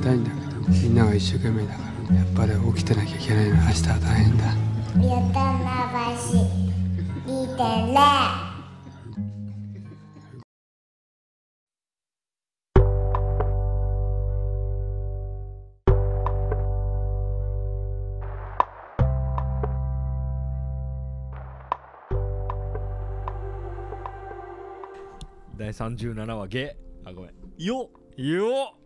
たいんだけどみんなが一生懸命だからやっぱり起きてなきゃいけないの。明日は大変だ。ゆたまばし見てね。第37話ゲあごめん。よよっ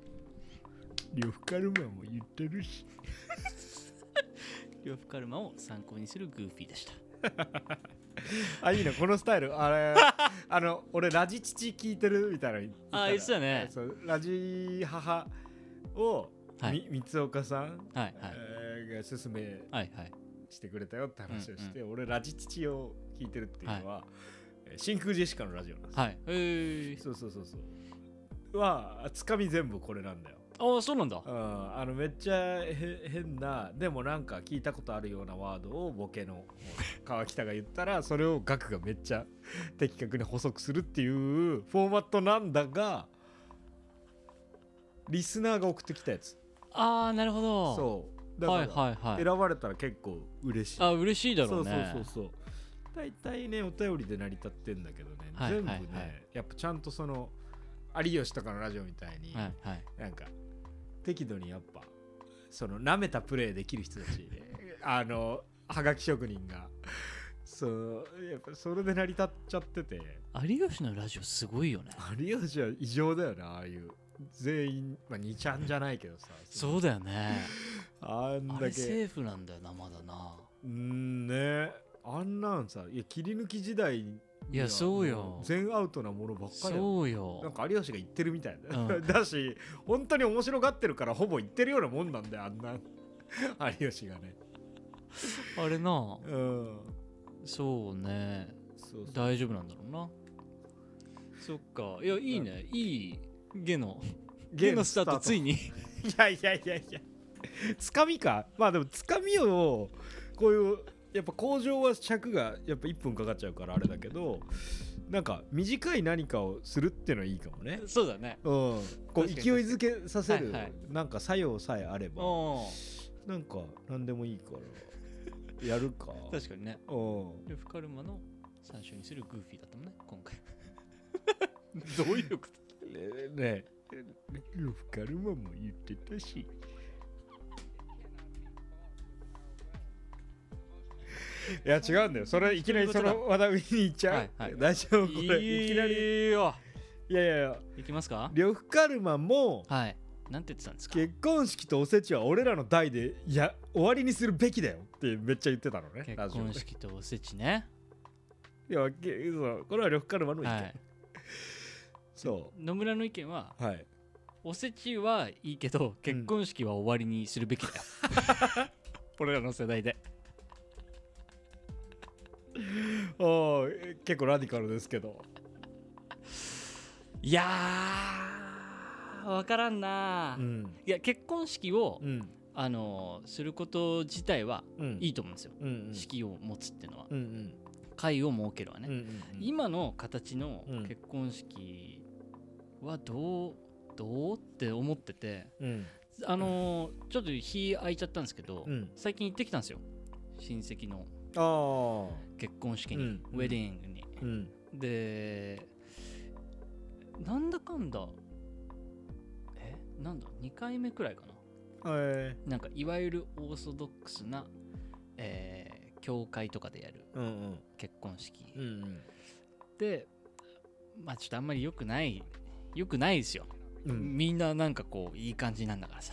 呂布カルマも言ってるし。呂布カルマを参考にするグーフィーでした。あいいね。このスタイル。あれ あの俺ラジ父聞いてるみたいなの言あ言ってたね。そうラジ母を、はい。み三岡さん、はいはい。えーが勧めはいはいしてくれたよって話をして、う俺ラジ父を聞いてるっていうのは、えー真空ジェシカのラジオなんですよ。はい。えー、そうそうそうそう。はつかみ全部これなんだよああそうなんだ。うん、あのめっちゃへ変なでもなんか聞いたことあるようなワードをボケの川北が言ったらそれをガクがめっちゃ的確に補足するっていうフォーマットなんだがリスナーが送ってきたやつ。ああなるほど。そう。だから、選ばれたら結構嬉しい。あ嬉しいだろうね。そうそうそうそう。大体ねお便りで成り立ってんだけどね、はい全部ね、はい。はいやっぱちゃんとその有吉とかのラジオみたいに、はいはい。なんか適度にやっぱその舐めたプレーできる人たち。あのはがき職人が。そうやっぱそれで成り立っちゃってて。有吉のラジオすごいよね。有吉は異常だよなああいう。全員まあ2ちゃんじゃないけどさ。そうだよね。あんだけ。セーフなんだよなまだな。うんね。あんなんさいや切り抜き時代いやそうよ。も全アウトなものばっかりそうよ。なんか有吉が言ってるみたいだ,、うん。だし本当に面白がってるからほぼ言ってるようなもんなんだよあんな。有吉がね。あれな。うん。そうね。大丈夫なんだろうな。そっか。いやいいね。いいゲのゲのスタートついに。いやいやいやいや。つかみか？まあでもつかみをこういうやっぱ工場は尺がやっぱ1分かかっちゃうからあれだけどなんか短い何かをするっていうのはいいかもね。そうだね。うん。こう勢いづけさせる、はいはい。なんか作用さえあればおなんか何でもいいから やるか。確かにね。うん。ルフカルマの参照にするグーフィーだったもんね今回。どういうこと？ねねルフカルマも言ってたしいや違うんだよ。それいきなりその話題に行っちゃう、はいはい。大丈夫？これいきなり。いよいやいやいや。いきますか？呂布カルマもはい。なんて言ってたんですか？結婚式とおせちは俺らの代でいや終わりにするべきだよってめっちゃ言ってたのねラ結婚式とおせちね。いやけそうこれは呂布カルマの意見、はい。そ野村の意見はうはい。おせちはいいけど結婚式は終わりにするべきだよ、俺らの世代でおー結構ラディカルですけど。いやーわからんな、うん。いや結婚式を、うん。あのすること自体はうん。いいと思うんですよ、うんうん。式を持つっていうのは。うんうん。会を設けるわね、うんうん。今の形のうん。結婚式はどうどうって思っててうん。あのーちょっと日空いちゃったんですけど、うん。最近行ってきたんですよ。親戚の結婚式に、うん。ウェディングに。うん。でなんだかんだえ？なんだ？2回目くらいかな。えなんかいわゆるオーソドックスな、えー教会とかでやるー、うんうん。結婚式、うんうん。でまあちょっとあんまり良くない良くないですよ、うん。みんななんかこういい感じなんだからさ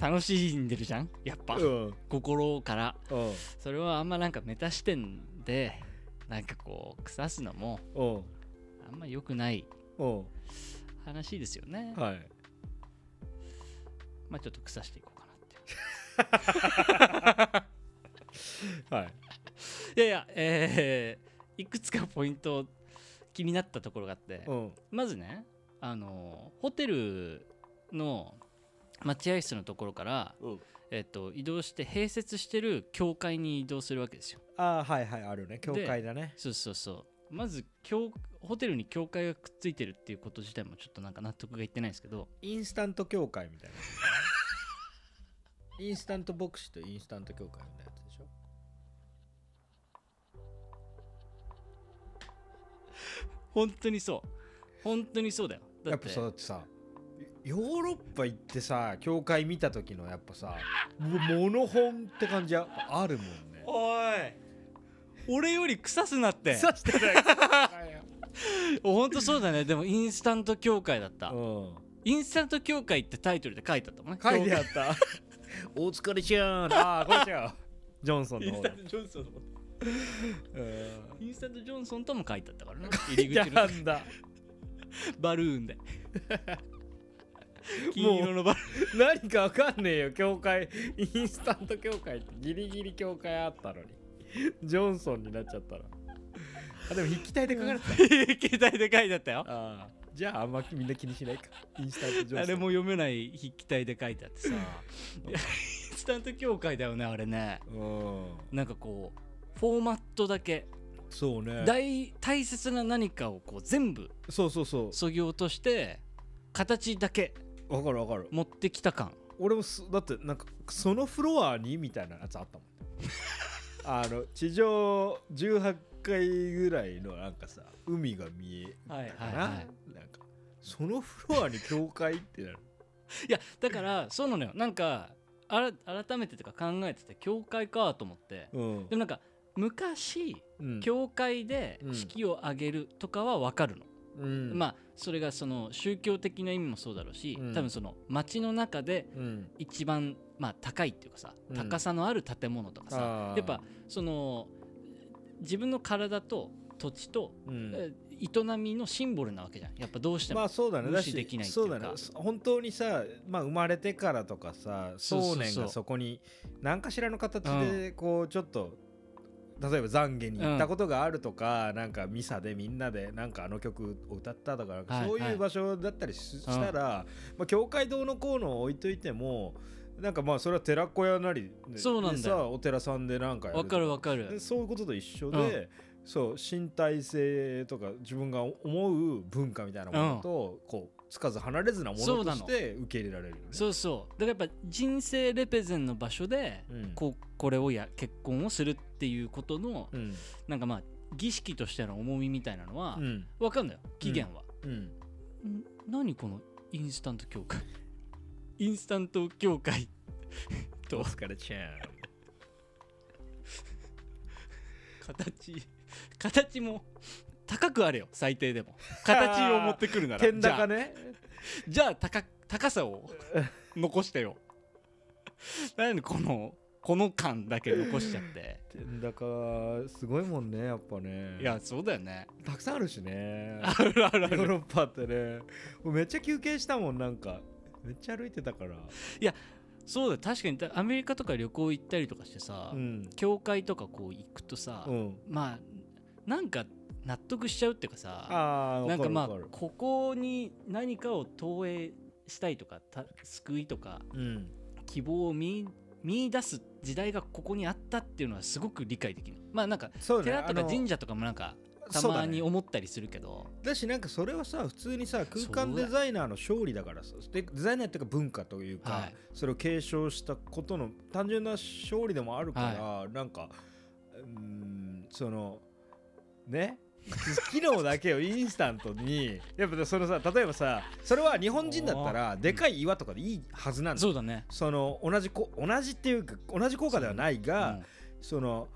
楽しんでるじゃん？やっぱ、うん。心から。うん。それはあんまなんかメタ視点でなんかこう腐すのもうん。あんま良くないうん。話ですよね、はい。まあちょっと腐していこうかなって。はい。いやいやえーいくつかポイント気になったところがあって、うん。まずねあのホテルの待合室のところから、うん。えっと移動して併設してる教会に移動するわけですよ。ああはいはいあるね。教会だね。そうそうそまず教ホテルに教会がくっついてるっていうこと自体もちょっとなんか納得がいってないんですけど。インスタント協会みたいな。インスタント牧師とインスタント協会みたいなやつでしょ。本当にそう。本当にそうだよ。だやっぱってさだってさヨーロッパ行ってさ教会見た時のやっぱさモノ本って感じやあるもんね。おい。俺より腐すなって。さしてない。本当そうだね。でもインスタント協会だった。うん。インスタント協会ってタイトルで書いてあったもんね。書いてあった。お疲れちゃん。ああこんにちはジョンソンの方ジョンソンのうん。インスタントジョンソンとも書いてあったからね入りや口のんだバルーンで 金色のバ何かわかんねえよ。教会インスタント教会ってギリギリ教会あったのに。ジョンソンになっちゃったらあでも筆記体で書かれてた。携帯で書いてあったよ。ああ。じゃああんまみんな気にしないか。インスタントジョンソン。あれも読めない筆記体で書いてあってさ。インスタント協会だよねあれね。うん。なんかこうフォーマットだけ。そうね。大大切な何かをこう全部そうそうそう。そぎ落として形だけわかるわかる。持ってきた感。俺もすだってなんかそのフロアにみたいなやつあったもん。あの地上18階ぐらいのなんかさ海が見えはいたかな、はいはいなんかそのフロアに教会ってなる。いやだからそうなのよ。なんかあら改めてとか考えてて教会かと思って。うん。でもなんか昔うん。教会でうん。式を挙げるとかは分かるの、うん。まあそれがその宗教的な意味もそうだろうし、うん。多分その街の中でうん。一番まあ高いっていうかさ、うん。高さのある建物とかさやっぱその自分の体と土地と、営みのシンボルなわけじゃん。やっぱどうしても、無視できないっていか。そううだね。本当にさ、まあ、生まれてからとかさ想念がそこに何かしらの形でこうちょっと、例えば懺悔に行ったことがあるとか、なんかミサでみんなでなんかあの曲を歌ったとかそういう場所だったりし,、たら、まあ、教会堂のこうのを置いといてもなんかまあそれは寺子屋なりでそうなんだお寺さんでなんかやるわかるわかでるそういうことと一緒で、そう身体性とか自分が思う文化みたいなものと、こうつかず離れずなものとして受け入れられるよね。そうそう。だからやっぱ人生レペゼンの場所で、うん。こうこれをや結婚をするっていうことの、うん。なんかまあ儀式としての重みみたいなのは、うん。わかんないよ。期限は、うん。ん。何このインスタント協会？インスタント協会。と お疲れちゃん。形形も高くあれよ最低でも 形を持ってくるなら天高ね。じゃあ高高さを 残してよ何このこの感だけ残しちゃって天高すごいもんねやっぱね。いやそうだよねたくさんあるしね。あるあるあるヨーロッパってね。もうめっちゃ休憩したもんなんか。めっちゃ歩いてたから。そうだよ確かにアメリカとか旅行行ったりとかしてさ、うん。教会とかこう行くとさ、うん。まあなんか納得しちゃうっていうかさなんかまあここに何かを投影したいとかた救いとかうん。希望を見見出す時代がここにあったっていうのはすごく理解できる。まあなんか。寺とか神社とかもなんかたまに思ったりするけど。だしなんかそれはさ普通にさ空間デザイナーの勝利だからさでデザイナーっていうか文化というか、はい。それを継承したことの単純な勝利でもあるから、なんかうーんそのね機能だけをインスタントにやっぱそのさ例えばさそれは日本人だったらでかい岩とかでいいはずなんだそうだね。その同じこ同じっていうか同じ効果ではないが、うん。その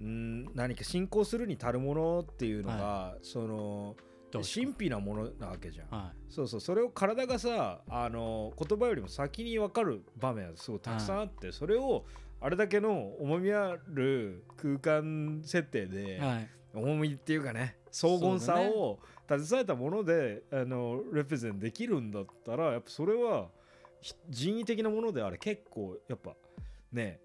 うん何か信仰するに足るものっていうのが、そのどうし神秘なものなわけじゃん、はそうそう。それを体がさあの言葉よりも先に分かる場面はすごいたくさんあって、それをあれだけの重みある空間設定で、い、はい、重みっていうかね荘厳さを携えたもので、あのレプゼンできるんだったらやっぱそれはひ人為的なものであれ結構やっぱね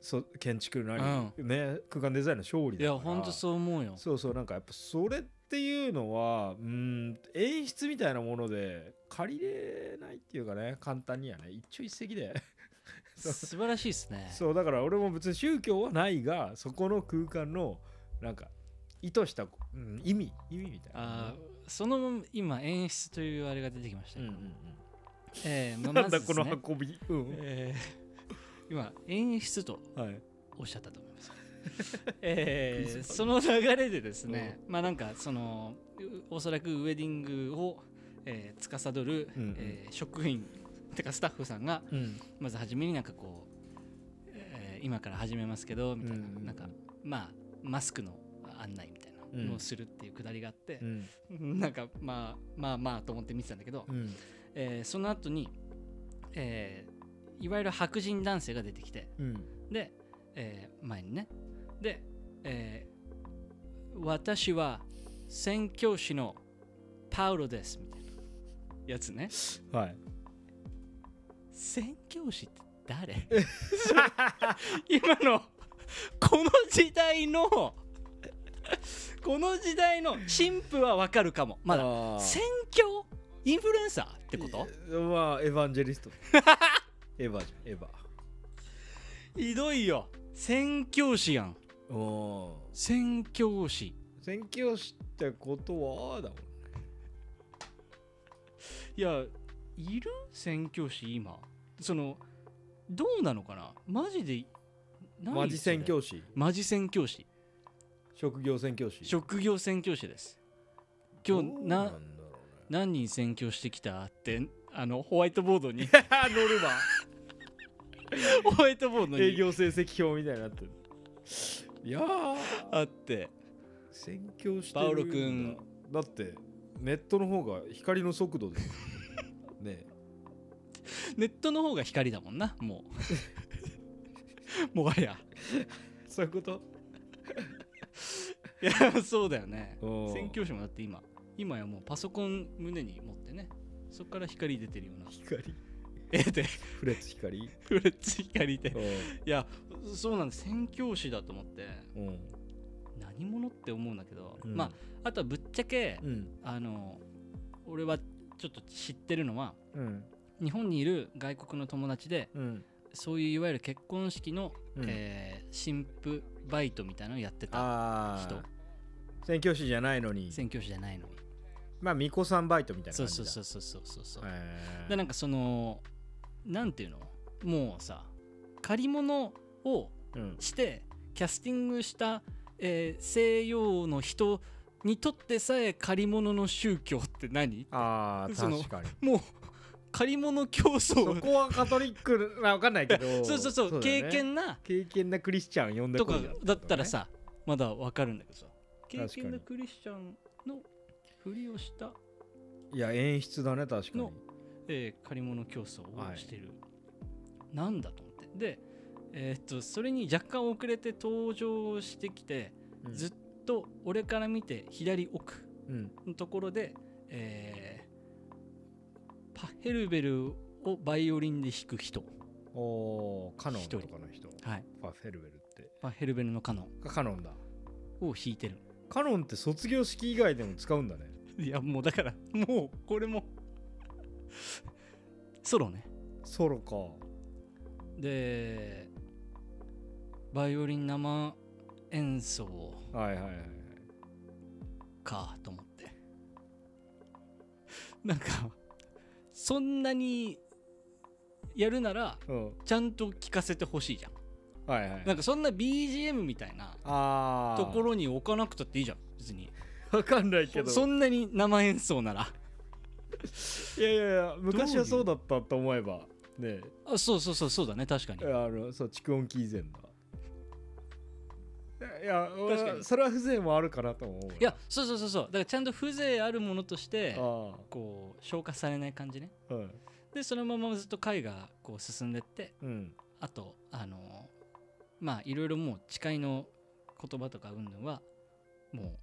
そ建築なり、ね空間デザインの勝利いだから。やほんとそう思うよ。そうそうなんかやっぱそれっていうのはうん演出みたいなもので借りれないっていうかね簡単にはね一朝一夕で。素晴らしいですね。そうだから俺も別に宗教はないがそこの空間のなんか意図した、うん、意味意味みたいな。あーその今演出というあれが出てきましたよ、うんうんえーまあうん、なんだこまずですねの運び、うん。えー今演出とはい。おっしゃったと思います。えーその流れでですね、まあなんかそのうおそらくウェディングを、えー司る、うんうん。えー職員てかスタッフさんがうん。まず初めになんかこう、えー今から始めますけどみたいな、うんうん。なんかまあマスクの案内みたいなのをするっていうくだりがあってう、ん。なんかまあまあまあと思って見てたんだけど、うん。えーその後に、えーいわゆる白人男性が出てきて、うん。で、えー前にね。で、えー私は宣教師のパウロですみたいなやつね。はい。宣教師って誰？今のこの時代の この時代の神父はわかるかも。まだ。宣教インフルエンサーってこと？まあエヴァンジェリスト。エヴァじゃんエヴァ。ひどいよ。宣教師やん。おお宣教師。宣教師ってことはだもんいやいる？宣教師今。そのどうなのかな？マジで何マジ宣教師。マジ宣教師職業宣教師。職業宣教師です。今日なね。何人宣教してきたってあのホワイトボードに。ノルマホワイトボードに。営業成績表みたいになってる。いやー。あって。宣教してるパウロ君。だってネットの方が光の速度で。ね。ネットの方が光だもんなもう。もはや。そういうこと？いやそうだよね。うん宣教師もだって今今やもうパソコン胸に持ってねそこから光出てるような。光？えでフレッツ光？フレッツ光で。ういやそうなんです。宣教師だと思って何者って思うんだけど、うん。まああとはぶっちゃけ、うん。あの俺はちょっと知ってるのはうん。日本にいる外国の友達でうん。そういういわゆる結婚式の、うん。えー新婦バイトみたいなのをやってたあ人。あ宣教師じゃないのに。宣教師じゃないのに。まあ巫女さんバイトみたいな感じだ。そうそうそうそうそうそう、でなんかそのなんていうの？もうさ借り物をうん。してキャスティングした、えー西洋の人にとってさえ借り物の宗教って何？あ確かに。もう借り物競そ争こはカトリックなわかんないけど。そうそうそう。ね。経験な。経験なクリスチャン呼んでとかだったらさまだわかるんだけどさ。経験なクリスチャンのふりをした、いや演出だね確かに。のえー借り物競争をしてる、なんだと思って。でえーっとそれに若干遅れて登場してきて、うん。ずっと俺から見て左奥うん。のところで、えーパヘルベルをバイオリンで弾く人、おーカノンとかの人。はい、ファフェルベルって。パヘルベルのカノン。カノンだ。を弾いてる。カノンって卒業式以外でも使うんだね。いやもうだからもうこれも。ソロね。ソロか。でバイオリン生演奏。はいはいはいはい。かと思って。なんかそんなにやるならうん。ちゃんと聴かせてほしいじゃん。はいはい。なんかそんな BGM みたいなああところに置かなくたっていいじゃん。別に。わかんないけど。そんなに生演奏なら。いやいやいや昔はそうだったと思えばね。あそうそうそうそうだね確かに。あのそう蓄音機以前だいや確かに。それは風情もあるかなと思ういやそうそうそうそう。だからちゃんと風情あるものとしてあこう消化されない感じね。あうん。でそのままずっと回がこう進んでってうん。あとあのまあいろいろもう誓いの言葉とか云々はもう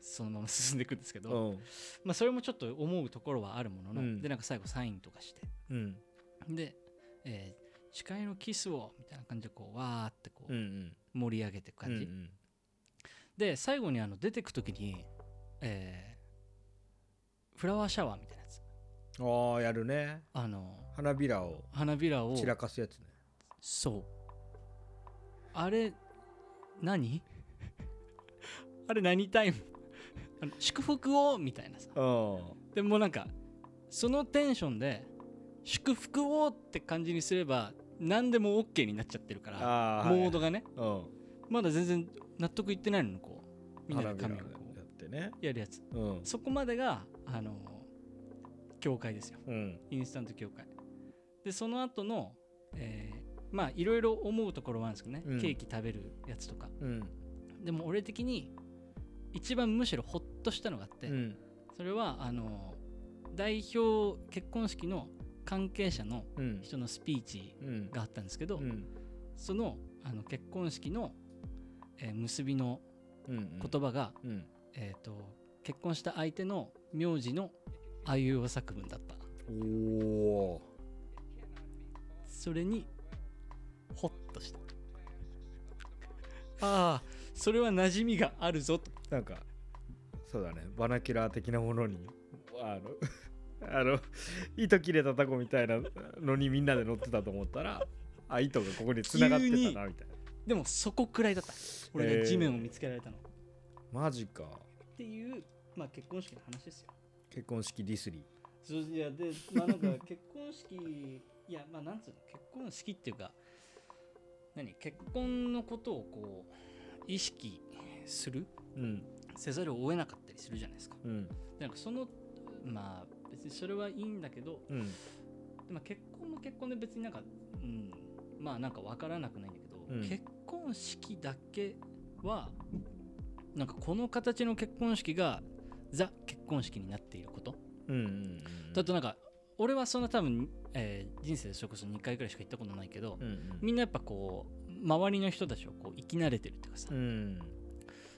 そのまま進んでいくんですけど、うん。まあそれもちょっと思うところはあるものの、うん。でなんか最後サインとかして。うん。で、えー誓いのキスをみたいな感じでこうわーってこうんううん盛り上げていく感じ、うんで最後にあの出てく時に、えーフラワーシャワーみたいなやつ。うんああやるね。あの花びらを。花びらを散らかすやつね。そう。あれ何？あれ何タイム？あの祝福を？みたいなさ。うん。でもなんかそのテンションで祝福をって感じにすれば何でも OK になっちゃってるからモードがね。うん。まだ全然納得いってないのにこう。みんなで花火をこやってね。うやるやつ。うん。そこまでがあの教会ですよ。うん。インスタント教会。でその後のえーまあいろいろ思うところはあるんですけどね、うん。ケーキ食べるやつとか。うん。でも俺的に一番むしろホッとしたのがあって、うん。それはあの代表結婚式の関係者のうん。人のスピーチうん。があったんですけど、うん。そのあの結婚式の、えー結びのうん言葉が、うん。えー、と結婚した相手の名字のあいうえお作文だった。おおそれにホッとした。ああそれは馴染みがあるぞと。なんかそうだね。バナキュラー的なものにあのあの糸切れたタコみたいなのにみんなで乗ってたと思ったらあ糸がここに繋がってたなみたいな。でもそこくらいだった。俺へー。が地面を見つけられたの、マジか。っていう、まあ、結婚式の話ですよ。結婚式ディスリそういやでまあなんか 結婚式いやまあなんつうの？結婚式っていうか何？結婚のことをこう意識する？うん。せざるを得なかったりするじゃないですか。うん。でなんかそのまあそれはいいんだけどうん。でまあ結婚も結婚で別になんかうんまあなんか分からなくないんだけど、うん。結婚式だけはなんかこの形の結婚式がザ結婚式になっていること。うんうんだとなんか俺はそんな多分、えー人生でそれこそ2回くらいしか行ったことないけど、うんうん。みんなやっぱこう周りの人たちをこう生き慣れてるっていうかさ、うん。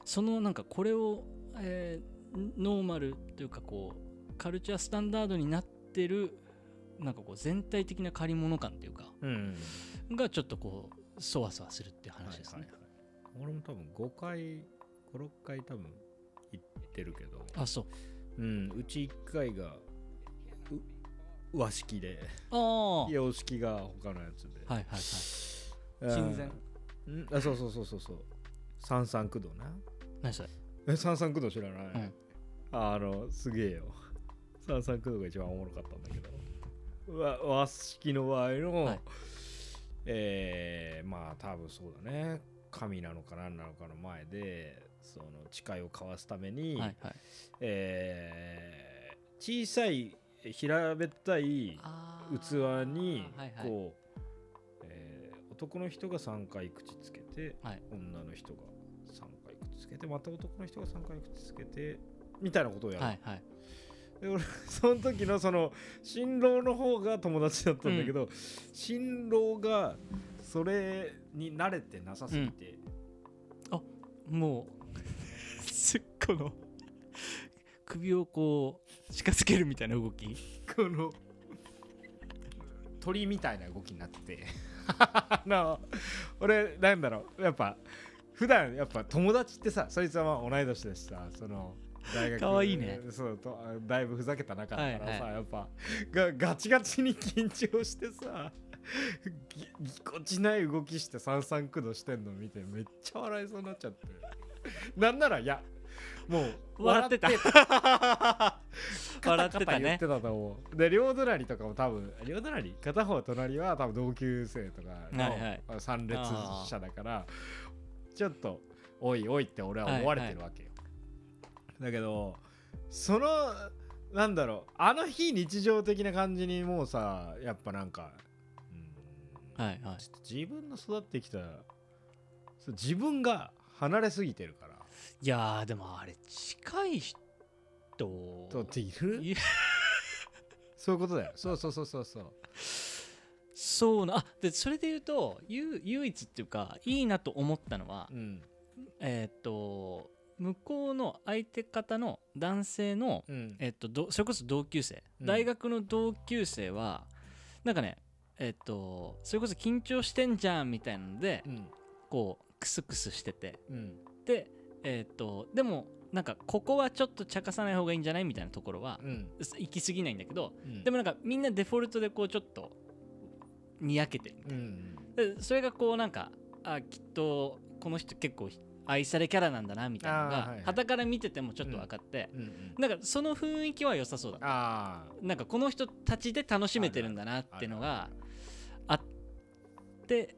そのなんかこれを、えーノーマルというかこうカルチャースタンダードになってるなんかこう全体的な借り物感っていうかうん。がちょっとこうそわそわするっていう話ですね、はいはいはい。俺も多分5回56回多分行ってるけど。あそう。うんうち1回がう和式で。洋式が他のやつで。はいはいうん。親善うんあそうそうそうそうそう。三三九度な。何それ？え三三九度知らない、うん。あのすげえよ三三九度が一番おもろかったんだけど。わ和式の場合の、はい。えーまあ多分そうだね。神なのか何なのかの前でその誓いを交わすために、はいはい。えー小さい平べったいあ器ーにはいはい。こう、えー男の人が3回口つけて、はい。女の人が3回口つけてまた男の人が3回口つけてみたいなことをやる、はいはいその時のその新郎の方が友達だったんだけど、新郎がそれに慣れてなさすぎて、もうすっこの首をこう近づけるみたいな動き？この鳥みたいな動きになってて。な俺なんだろうやっぱ普段やっぱ友達ってさそいつはまあ同い年だしさその大学かわいいね。そうとだいぶふざけた中だからさ、はいやっぱ。がガチガチに緊張してさぎぎこちない動きして三三九度してんの見てめっちゃ笑いそうになっちゃって。なんならいやもう笑ってた。笑ってた。ね。カタ言ってたと思う。で両隣とかも多分両隣？片方隣は多分同級生とかの、参列者だからちょっとおいおいって俺は思われてるわけよ、だけどそのなんだろうあの非日常的な感じにもうさやっぱなんかうんはいはい。ちょっと自分の育ってきた自分が離れすぎてるから。いやーでもあれ近い人とっている？そういうことだよ。そうそうそうそうそう。そうなあでそれで言うと唯唯一っていうかいいなと思ったのは、うん。えーっと向こうの相手方の男性の、うん。えっとどそれこそ同級生、うん。大学の同級生はなんかねえっとそれこそ緊張してんじゃんみたいなので、うん。こうクスクスしてて。うん。でえっとでもなんかここはちょっと茶化さない方がいいんじゃないみたいなところは、うん。行き過ぎないんだけどうん。でもなんかみんなデフォルトでこうちょっとにやけてるみたいな。うん。でそれがこうなんかあきっとこの人結構愛されキャラなんだなみたいなのがはいはい。傍から見ててもちょっと分かって、なんかその雰囲気は良さそうだった。あなんかこの人たちで楽しめてるんだなっていうのがあって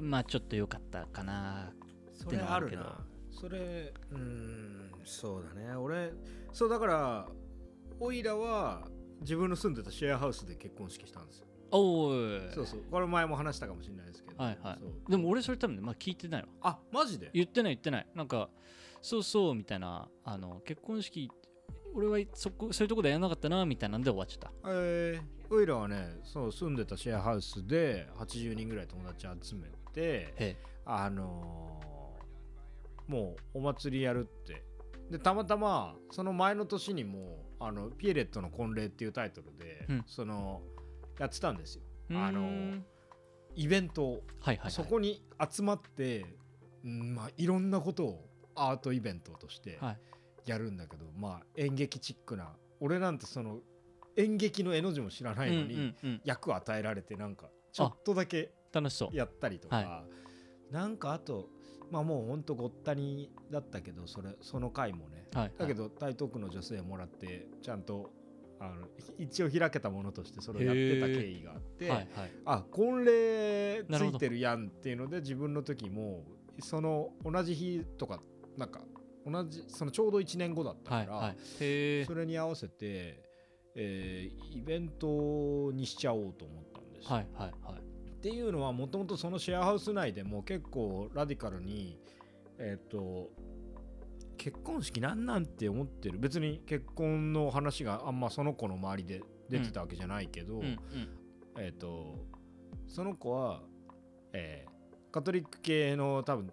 まあちょっと良かったかなそれあるな。それうーんそうだね。俺そうだからオイラは自分の住んでたシェアハウスで結婚式したんですよおーそうそう。これ前も話したかもしれないですけど。はいはい。でも俺それ多分ね、まあ、聞いてないわ。あマジで？言ってない言ってない。なんかそうそうみたいなあの結婚式俺はそこそういうとこでやらなかったなみたいなんで終わっちゃった。えー、オイラはねそう住んでたシェアハウスで80人ぐらい友達集めてへあのーもうお祭りやるって。でたまたまその前の年にもあのピエレットの婚礼っていうタイトルで、うん。そのやってたんですよ。えあのイベントを、はいはい、はい、そこに集まって、うんまあ、いろんなことをアートイベントとしてはい。やるんだけど、まあ演劇チックな。俺なんてその演劇の絵の字も知らないのに、うんうんうん、役を与えられてなんかちょっとだけ楽しそう。やったりとか、はなんかあとまあもうほんとごったにだったけどそれその回もね。はい。だけど台東区の女性もらってちゃんとあの一応開けたものとしてそれをやってた経緯があって、はいはい。あ婚礼ついてるやんっていうので自分の時もその同じ日とかなんか同じそのちょうど1年後だったから、はいはい。それに合わせて、えーイベントにしちゃおうと思ったんですよ。はいはいはい。っていうのはもともとそのシェアハウス内でも結構ラディカルにえっ、と結婚式なんなんて思ってる。別に結婚の話があんまその子の周りで出てたわけじゃないけど、うんうん。えっ、とその子は、えーカトリック系の多分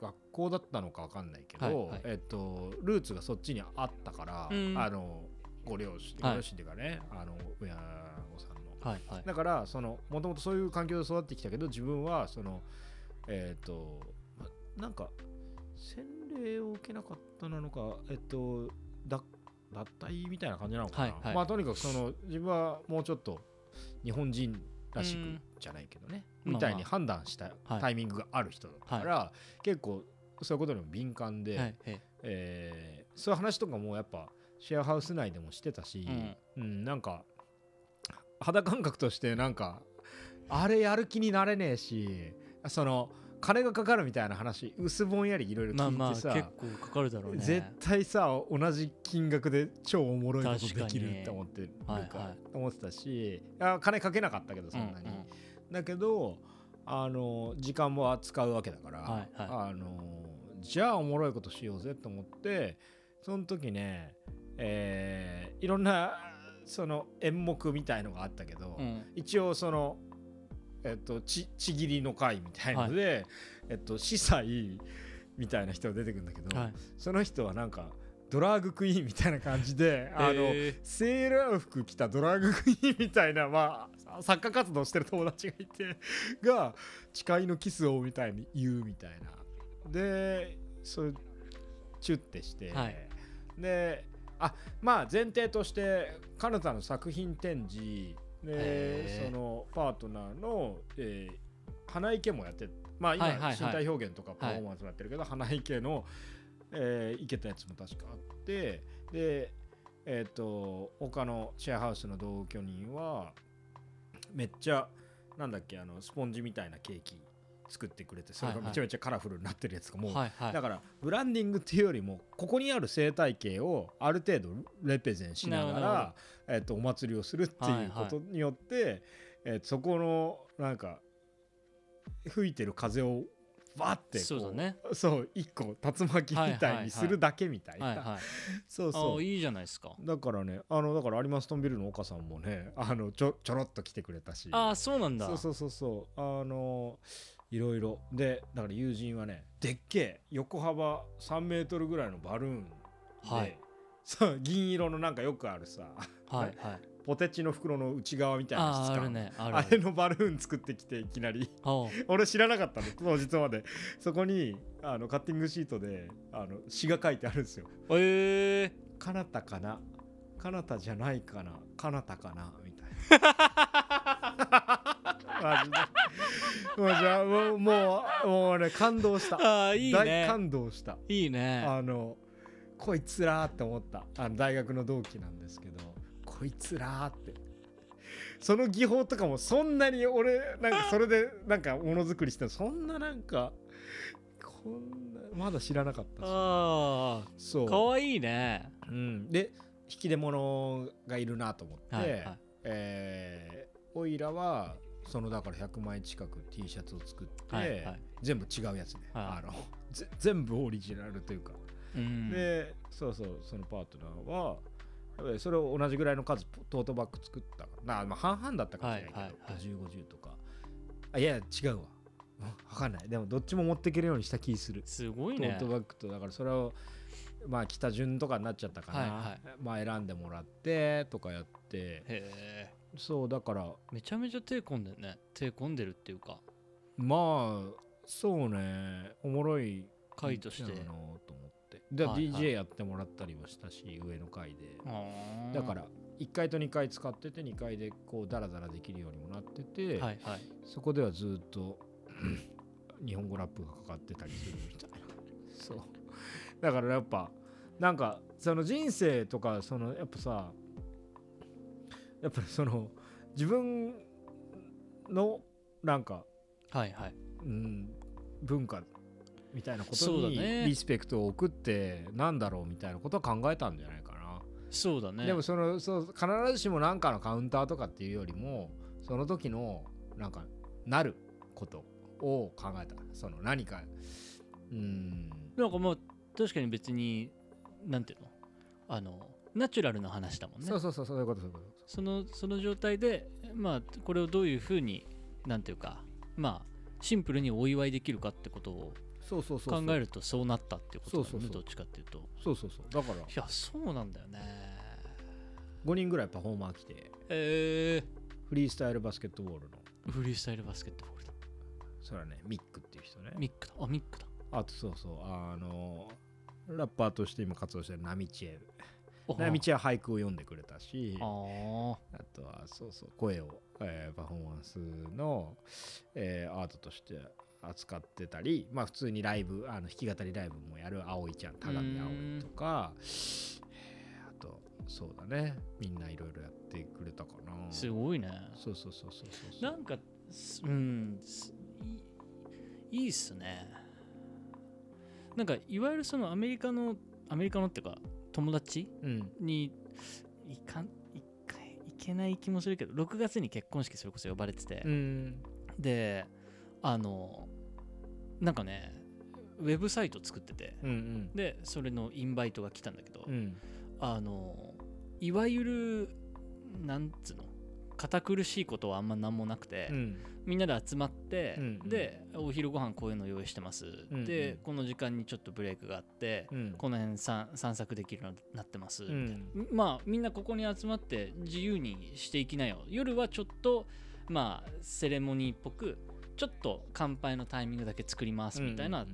学校だったのか分かんないけど、はいはい。えっ、とルーツがそっちにあったから、うん。あのご両親はい。ご両親っていうかね、あの親御さんの。はいはい。だからそのもともとそういう環境で育ってきたけど自分はそのえっ、とまなんか洗礼を受けなかったなのかえっ、とだ脱退みたいな感じなのかな、はいはい。まあとにかくその自分はもうちょっと日本人らしうんくじゃないけどね、まあみたいに判断したはい。タイミングがある人だったから、結構そういうことにも敏感で、はいはい。えーそういう話とかもやっぱシェアハウス内でもしてたし、うんなんか肌感覚としてなんかあれやる気になれねえしその金がかかるみたいな話薄ぼんやりいろいろまあまあ聞いてさ、結構かかるだろうね。絶対さ同じ金額で超おもろいことできるって思ってるか、はい。はい思ってたしあ金かけなかったけどそんなに、うんうんだけどあの時間も使うわけだから、はいあのじゃあおもろいことしようぜと思ってその時ね、えーいろんなその演目みたいのがあったけど、うん。一応そのえっとちちぎりの会みたいので、えっと司祭みたいな人が出てくるんだけど、はい。その人はなんかドラァグクイーンみたいな感じであのセーラー服着たドラァグクイーンみたいな、まあ、作家活動してる友達がいてが誓いのキスをみたいに言うみたいな。でそうチュッてして、はい。であまあ前提としてカナタの作品展示でそのパートナーの、えー花池もやってまあ今、はいはいはい。身体表現とかパフォーマンスもやってるけど、花池の、えー、池たやつも確かあってでえっ、と他のシェアハウスの同居人はめっちゃなんだっけあのスポンジみたいなケーキ作ってくれてそれがめちゃめちゃカラフルになってるやつがもう、はいはい。だからブランディングっていうよりもここにある生態系をある程度レペゼンしながら、えっとお祭りをするっていうことによって、えそこのなんか吹いてる風をバッてこそうだね。そう一個竜巻みたいにするだけみたいな、そうそう。あいいじゃないですか。だからねあのだから有馬ストンビルの岡さんもねあのちょちょろっと来てくれたし。ああそうなんだ。そうそうそうそう。あのいろいろでだから友人はねでっけえ横幅3メートルぐらいのバルーンで、はい。そう銀色のなんかよくあるさはいはい。ポテチの袋の内側みたいな質感。ねあれのバルーン作ってきていきなり。あ俺知らなかったの当日まで。そこにあのカッティングシートであの詩が書いてあるんですよ。ええ「かなたかな？かなたじゃないかな？かなたかな」みたいな マジでもうじゃあもうもうもうねね感動した。ああいい大ね感動した。いいね。あのこいつらーって思った。あの大学の同期なんですけどこいつらーって。その技法とかもそんなに俺なんかそれでなんかものづくりしてもそんななんかこんなまだ知らなかったしあそう。あかわいいね。うん、で引き出物がいるなと思って、はいはい。えーオイラはそのだから100枚近く T シャツを作って、はいはい。全部違うやつね、はい。あのぜ全部オリジナルというか、うん。でそうそうそのパートナーはそれを同じぐらいの数トートバッグ作ったなまあ半々だったかもしれないけど、はいはいはい。5050とか。あいや違うわ。う んわかんない。でもどっちも持っていけるようにした気する。すごいね。トートバッグとだからそれをまあ北順とかになっちゃったかな、はいはい。まあ選んでもらってとかやって。へえそうだからめちゃめちゃ手込んでるね。手込んでるっていうか。まあそうね。おもろい回として。なと思って。で、はいはい。DJ やってもらったりはしたし上の階で。だから1階と2階使ってて2階でこうダラダラできるようにもなってて、はいはい。そこではずっと 日本語ラップがかかってたりするみたいな。そう。だからやっぱなんかその人生とかそのやっぱさやっぱりその自分のなんか、はいはい。うん、文化みたいなことにリスペクトを送ってなんだろうみたいなことは考えたんじゃないかな。そうだね。でもそのそう必ずしも何かのカウンターとかっていうよりもその時のなんかなることを考えた。その何かうん。なんかまあ確かに別になんていうの？あのナチュラルな話だもんね。そうそうそうそういうことそういうことそのその状態でまあこれをどういうふうになんていうかまあシンプルにお祝いできるかってことをそうそうそう考えるとそうなったっていうことだねどっちかっていうと。そうそうそう。だから。いやそうなんだよね。5人ぐらいパフォーマー来て。えフリースタイルバスケットボールの。ー、フリースタイルバスケットボールだ。それはねミックっていう人ね。ミックだ。あミックだ。あとそうそうあのラッパーとして今活動してるナミチエルあナミチエは俳句を読んでくれたしあとはそうそう声を、えーパフォーマンスの、えーアートとして扱ってたりまあ普通にライブあの弾き語りライブもやる葵ちゃん田上葵とか、えーあとそうだね。みんないろいろやってくれたかな。すごいね。そうそうそうそうそう。なんかすうんいいいっすね。なんかいわゆるそのアメリカのアメリカのっていうか友達？うん。にいかんいかいけない気もするけど6月に結婚式それこそ呼ばれてて、うん。であのなんかねウェブサイト作ってて。うんうん。でそれのインバイトが来たんだけど、うん。あのいわゆるなんつうの堅苦しいことはあんま何もなくて、うんみんなで集まって、うんでお昼ご飯こういうの用意してます、うんでこの時間にちょっとブレイクがあって、うん。この辺散散策できるようになってます、うん。まあみんなここに集まって自由にしていきなよ。夜はちょっとまあセレモニーっぽくちょっと乾杯のタイミングだけ作りますみたいな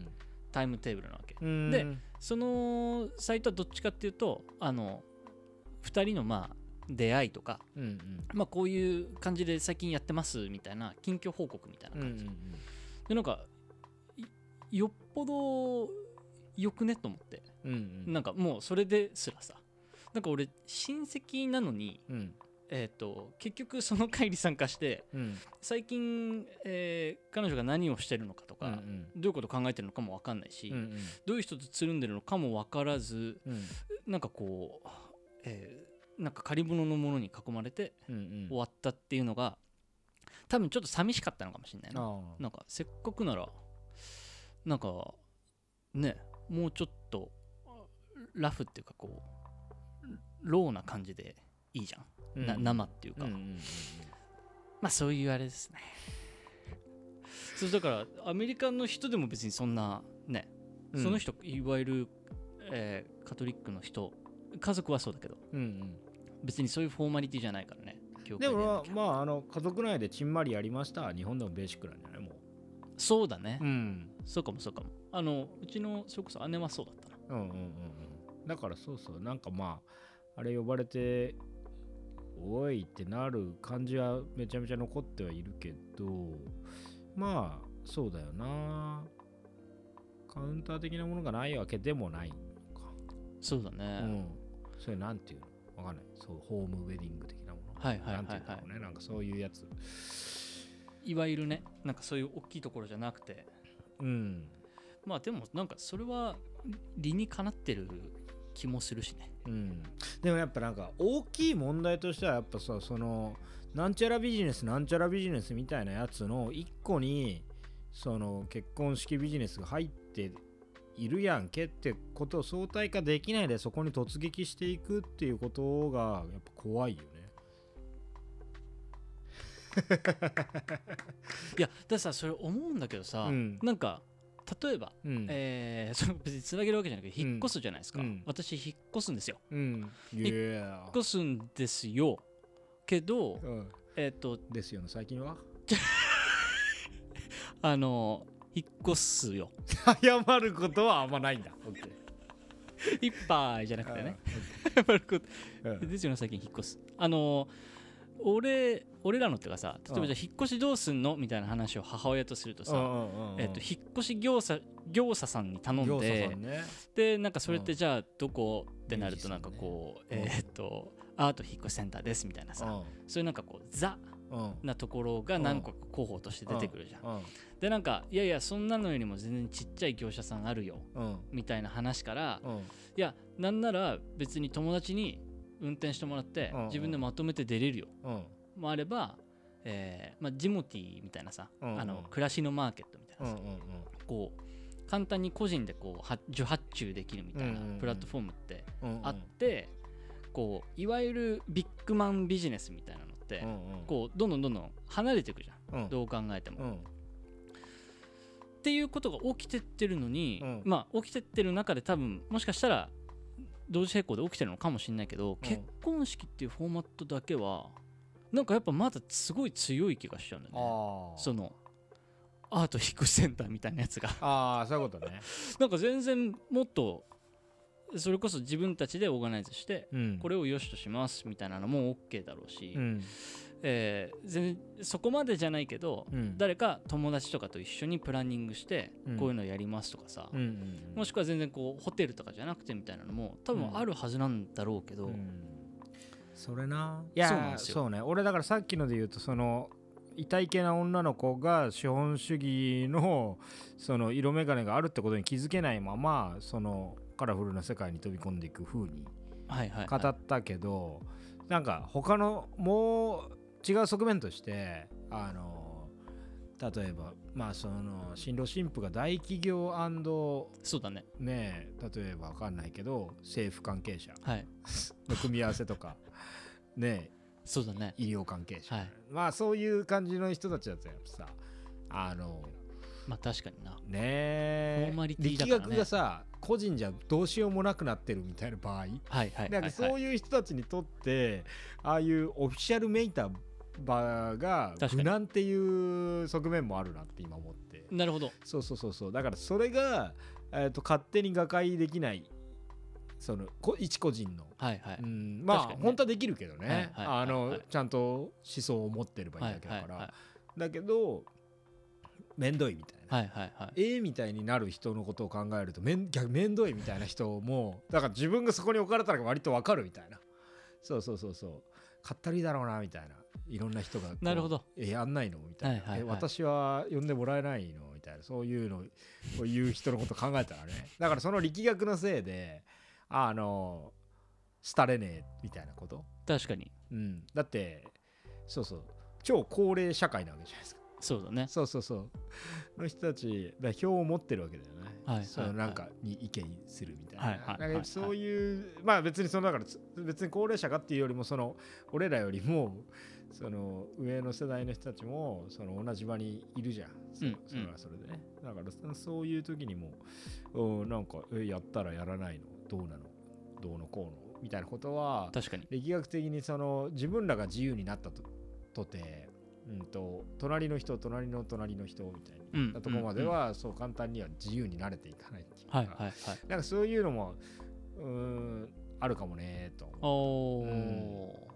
タイムテーブルなわけ、うん。でそのサイトはどっちかっていうとあの2人のまあ出会いとか、うんうん。まあ、こういう感じで最近やってますみたいな近況報告みたいなうんうん感じ、でなんかいよっぽどよくねと思って。うんうん。なんかもうそれですらさ。なんか俺親戚なのに、うん。えー、と結局その会に参加してうん。最近、えー彼女が何をしてるのかとか、うんどういうこと考えてるのかも分かんないし、うんうん。どういう人とつるんでるのかも分からずうん。なんかこう、えーなんか借り物のものに囲まれて終わったっていうのが多分ちょっと寂しかったのかもしれないな。なんかせっかくならなんかねもうちょっとラフっていうかこうローな感じでいいじゃん、なうん。生っていうか、うんうんうん。まあそういうあれですね。そうだからアメリカの人でも別にそんなね、うん。その人いわゆる、えーカトリックの人家族はそうだけど。うん別にそういうフォーマリティじゃないからね。で。もまああの家族内でちんまりやりました。日本でもベーシックなんじゃない？もそうだね、ううん。そうかもそうかも。あのうちのそれこそ姉はそうだったなうんうんうんうん。だからそうそうなんかまああれ呼ばれておいってなる感じはめちゃめちゃ残ってはいるけどまあそうだよな。カウンター的なものがないわけでもないそうだうね、ん、それなんていうの？わかんない。そうホームウェディング的なもの？はいはいはいはい。なんていうね？なんかそういうやつ。いわゆるねなんかそういう大きいところじゃなくて。うん。まあでもなんかそれは理にかなってる気もするしね。うん、でもやっぱなんか大きい問題としてはやっぱさそのなんちゃらビジネスなんちゃらビジネスみたいなやつの一個にその結婚式ビジネスが入っているやんけってことを相対化できないでそこに突撃していくっていうことがやっぱ怖いよね。いやだってさそれ思うんだけどさ、うんなんか例えば、うん。えー その別につなげるわけじゃなくてうん引っ越すじゃないですか、うん私引っ越すんですようん。引っ越すんですよけどうん。えっ、とですよね、最近は？あの引っ越すよ。謝ることはあんまないんだ。いっぱいじゃなくてね。あ謝ること。うん。ですよね最近引っ越す。あの俺俺らのってかさ例えばじゃあ引っ越しどうすんのみたいな話を母親とするとさ、えっと引っ越し業者業者さんに頼んでね。でなんかそれってうん。じゃあどこってなるとなんかこう、ね。えーっとアート引っ越しセンターですみたいなさ、そういうなんかこうザ。なところが何個か候補として出てくるじゃん、うん。でなんかいやいやそんなのよりも全然ちっちゃい業者さんあるようん。みたいな話から、うん。いやなんなら別に友達に運転してもらってうん自分でまとめて出れるようん。もあれば、えーまあ、ジモティーみたいなさ、あの暮らしのマーケットみたいなさ。こう簡単に個人でこうは受発注できるみたいなプラットフォームってうん。あって、こういわゆるビッグマンビジネスみたいなのって、うん。こうどんどんどんどん離れていくじゃん、うん。どう考えても。うん。っていうことが起きてってるのに、うんまあ起きてってる中で多分もしかしたら同時並行で起きてるのかもしれないけど、結婚式っていうフォーマットだけはなんかやっぱまだすごい強い気がしちゃうんだよね。そのアート引っ越しセンターみたいなやつがああ、そういうことね。なんか全然もっとそれこそ自分たちでオーガナイズしてうんこれを良しとしますみたいなのも OK だろうし、うん。えー全然そこまでじゃないけど、うん。誰か友達とかと一緒にプランニングしてうんこういうのやりますとかさ、うん。うん。もしくは全然こうホテルとかじゃなくてみたいなのも多分あるはずなんだろうけど、うんそれないやそうね俺だからさっきので言うとその痛い系な女の子が資本主義のその色眼鏡があるってことに気づけないままそのカラフルな世界に飛び込んでいく風にはいはい、語ったけど、なんか他のもう違う側面としてあの例えばまあその新郎新婦が大企業そうだねね例えばわかんないけど政府関係者はい。の組み合わせとかねそうだね。医療関係者、はい。まあそういう感じの人たちだとやっぱさ。あのまあ確かにな。ねえ。フォーマリティだ力学がさ個人じゃどうしようもなくなってるみたいな場合。はいはいはい、なんかそういう人たちにとってああいうオフィシャルめいた場が無難っていう側面もあるなって今思って。なるほど。そうそうそうそう。だからそれが、えー、と勝手に瓦解できないそのこ一個人の。はいはい、うん、まあ、ね。本当はできるけどね、はいはいはいあの、はい。ちゃんと思想を持ってればいいだけだから、はいはいはい。だけどめんどいみたいな、はいはいはい。ええみたいになる人のことを考えるとめん逆めんどいみたいな人もだから自分がそこに置かれたら割とわかるみたいな。そうそうそうそう。かったるいだろうなみたいな。いろんな人がなるほど。えやんないのみたいな、はいはいはい。え私は呼んでもらえないのみたいな。そういうのこういう人のこと考えたらね。だからその力学のせいであの廃れねえみたいなこと、確かに。うん、だってそうそう。超高齢社会なわけじゃないですかそうだね。そうそうそう。の人たちだ票を持ってるわけだよね、はい。そのなんかに意見するみたいな、はい。はい。そういうまあ別にそのだからつ別に高齢者がっていうよりもその俺らよりもその上の世代の人たちもその同じ場にいるじゃん、そうんそれはそれでね。だからそそういう時にもうんなんかえやったらやらないの？どうなの？どうのこうの？みたいなことは確かに。力学的にその自分らが自由になったととて、うん、と隣の人隣の隣の人みたいうんなところまではそう簡単には自由になれていかないっていうか、はいはいはい。なんかそういうのもうーんあるかもねと思おお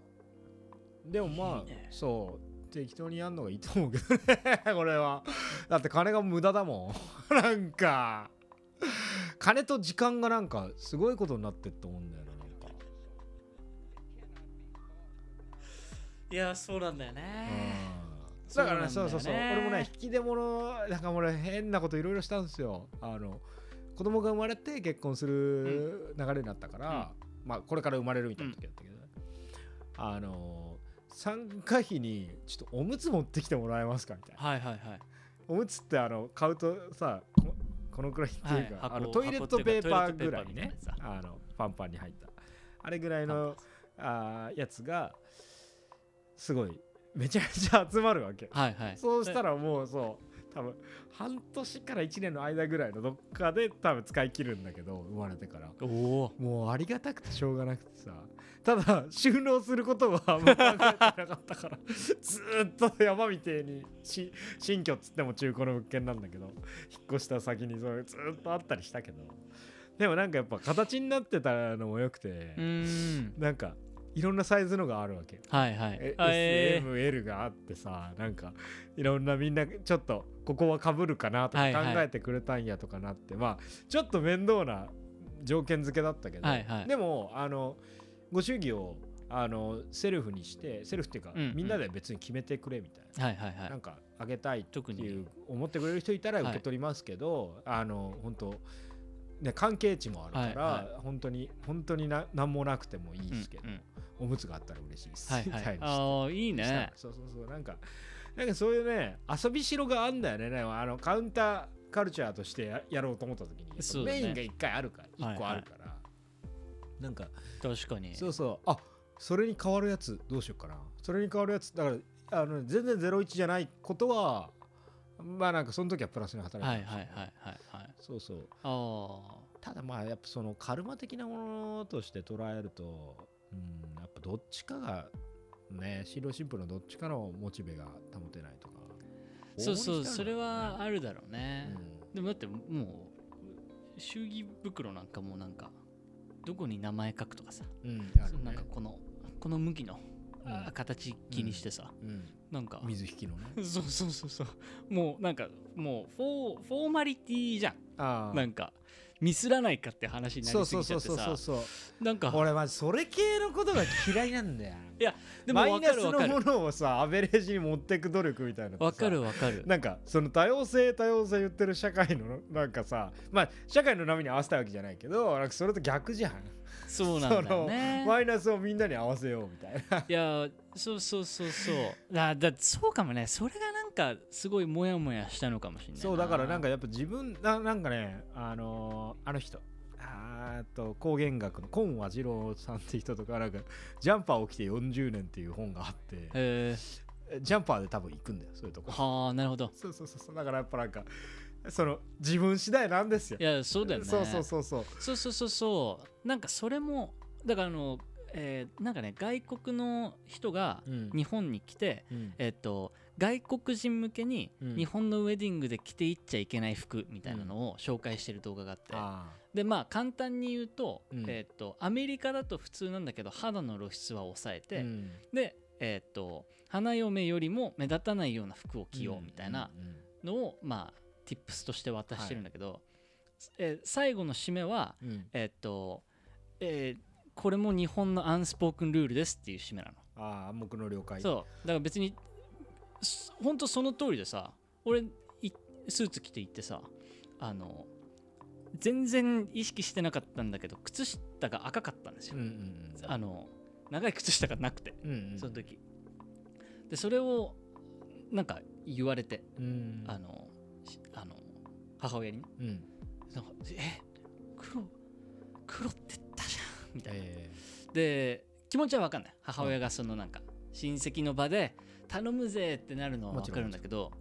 うでもまあね。そう適当にやんのがいいと思うけどねこれは。だって金が無駄だもん。なんか金と時間がなんかすごいことになってると思うんだよななんか。いやそうなんだよねだからねそううそうそう。俺もね引き出物なんか俺変なこといろいろしたんですよ。あの子供が生まれて結婚する流れになったから、まあこれから生まれるみたいな時だったけどね、あの参加費にちょっとおむつ持ってきてもらえますかみたいな。はいはいはい。おむつってあの買うとさここのくらいっていうか、はい箱あのトイレットペーパーぐらいね。あのパンパンに入った。あれぐらいのあーやつがすごいめちゃめちゃ集まるわけ。はいはい。そうしたらもうそう多分半年から1年の間ぐらいのどっかで多分使い切るんだけど生まれてから。おお。もうありがたくてしょうがなくてさ。ただ収納することはあんま考えてなかったからずーっと山みてえにし新居っつっても中古の物件なんだけど引っ越した先にそれずーっとあったりしたけど。でもなんかやっぱ形になってたのもよくてうーん。なんかいろんなサイズのがあるわけ。はいはい。SML があってさなんかいろんなみんなちょっとここはかぶるかなとか考はいはい。えてくれたんやとかなって、まあちょっと面倒な条件付けだったけど、はいはい。でもあのご祝儀をあのセルフにしてセルフっていうか、うんうん。みんなで別に決めてくれみたいな。はいはいはい。なんかあげたいっていう思ってくれる人いたら受け取りますけど、あの本当ね関係値もあるから、はい本当に本当にな何もなくてもいいですけど、うんうん。おむつがあったら嬉しいです、はいはい。ああいいね。そうそうそう。なんかなんかそういうね遊びしろがあんだよね。ねあのカウンターカルチャーとしてややろうと思った時にメインが1回あるからはい1個あるから、なんか確かに。そうそう。あそれに変わるやつどうしようかな。それに変わるやつだからあの全然01じゃないことはまあなんかその時はプラスに働いてはいはいはいはいはいそうそう。あただまあやっぱそのカルマ的なものとして捉えるとうんやっぱどっちかがね新郎新婦のどっちかのモチベが保てないとか。あそうそうそれはあるだろうね。うでもだってもう祝儀袋なんかもうなんかどこに名前書くとかさ。ん、うん、ね。なんかこのこの向きのうん。あ形気にしてさ。うん、なんか。水引きのね。そうそうそうそう。もうなんかもうフォーフォーマリティじゃん。あなんかミスらないかって話になりすそうそうぎちゃってさ。そうそうそうなんか俺マジそれ系のことが嫌いなんだよ。いやでもマイ分ナスのものをさアベレージに持ってく努力みたいな分かる分かる。なんかその多様性多様性言ってる社会のなんかさまあ社会の波に合わせたいわけじゃないけどなんかそれと逆じゃんそうなんだよね。マイナスをみんなに合わせようみたいな。いやそうそうそうそう。だだそうかもね。それがなんかすごいモヤモヤしたのかもしれないな。そうだからなんかやっぱ自分ななんかねあのーあの人。あと光源学の今和次郎さんって人とかなんかジャンパーを着て40年っていう本があって。ジャンパーで多分行くんだよそういうとこ。はあなるほど。そうそうそうそう。だからやっぱなんかその自分次第なんですよ。いやそうだよね。そうそうそうそう。そうそうそうそう。なんかそれもだからあの、えーなんかね外国の人がうん。日本に来て、うん。えっと外国人向けにうん。日本のウェディングで着ていっちゃいけない服みたいなのを紹介してる動画があって、あでまあ簡単に言うと,、うん。えっとアメリカだと普通なんだけど肌の露出は抑えーて、うん。でえっと花嫁よりも目立たないような服を着ようみたいなうんうん。のを、まあ tips として渡してるんだけど、え最後の締めはうんえっと、えーこれも日本のアンスポークンルールですっていう締めなの。ああ暗黙の了解そうだから別に本当その通りでさ俺スーツ着て行ってさあの全然意識してなかったんだけど靴下が赤かったんですよ、あの長い靴下がなくてうんうんその時でそれをなんか言われて、うんあのあの母親に。ねうん。なんかえ黒黒って言ったじゃんみたいな、えで気持ちは分かんない。母親がそのなんか親戚の場で頼むぜってなるのは分かるんだけど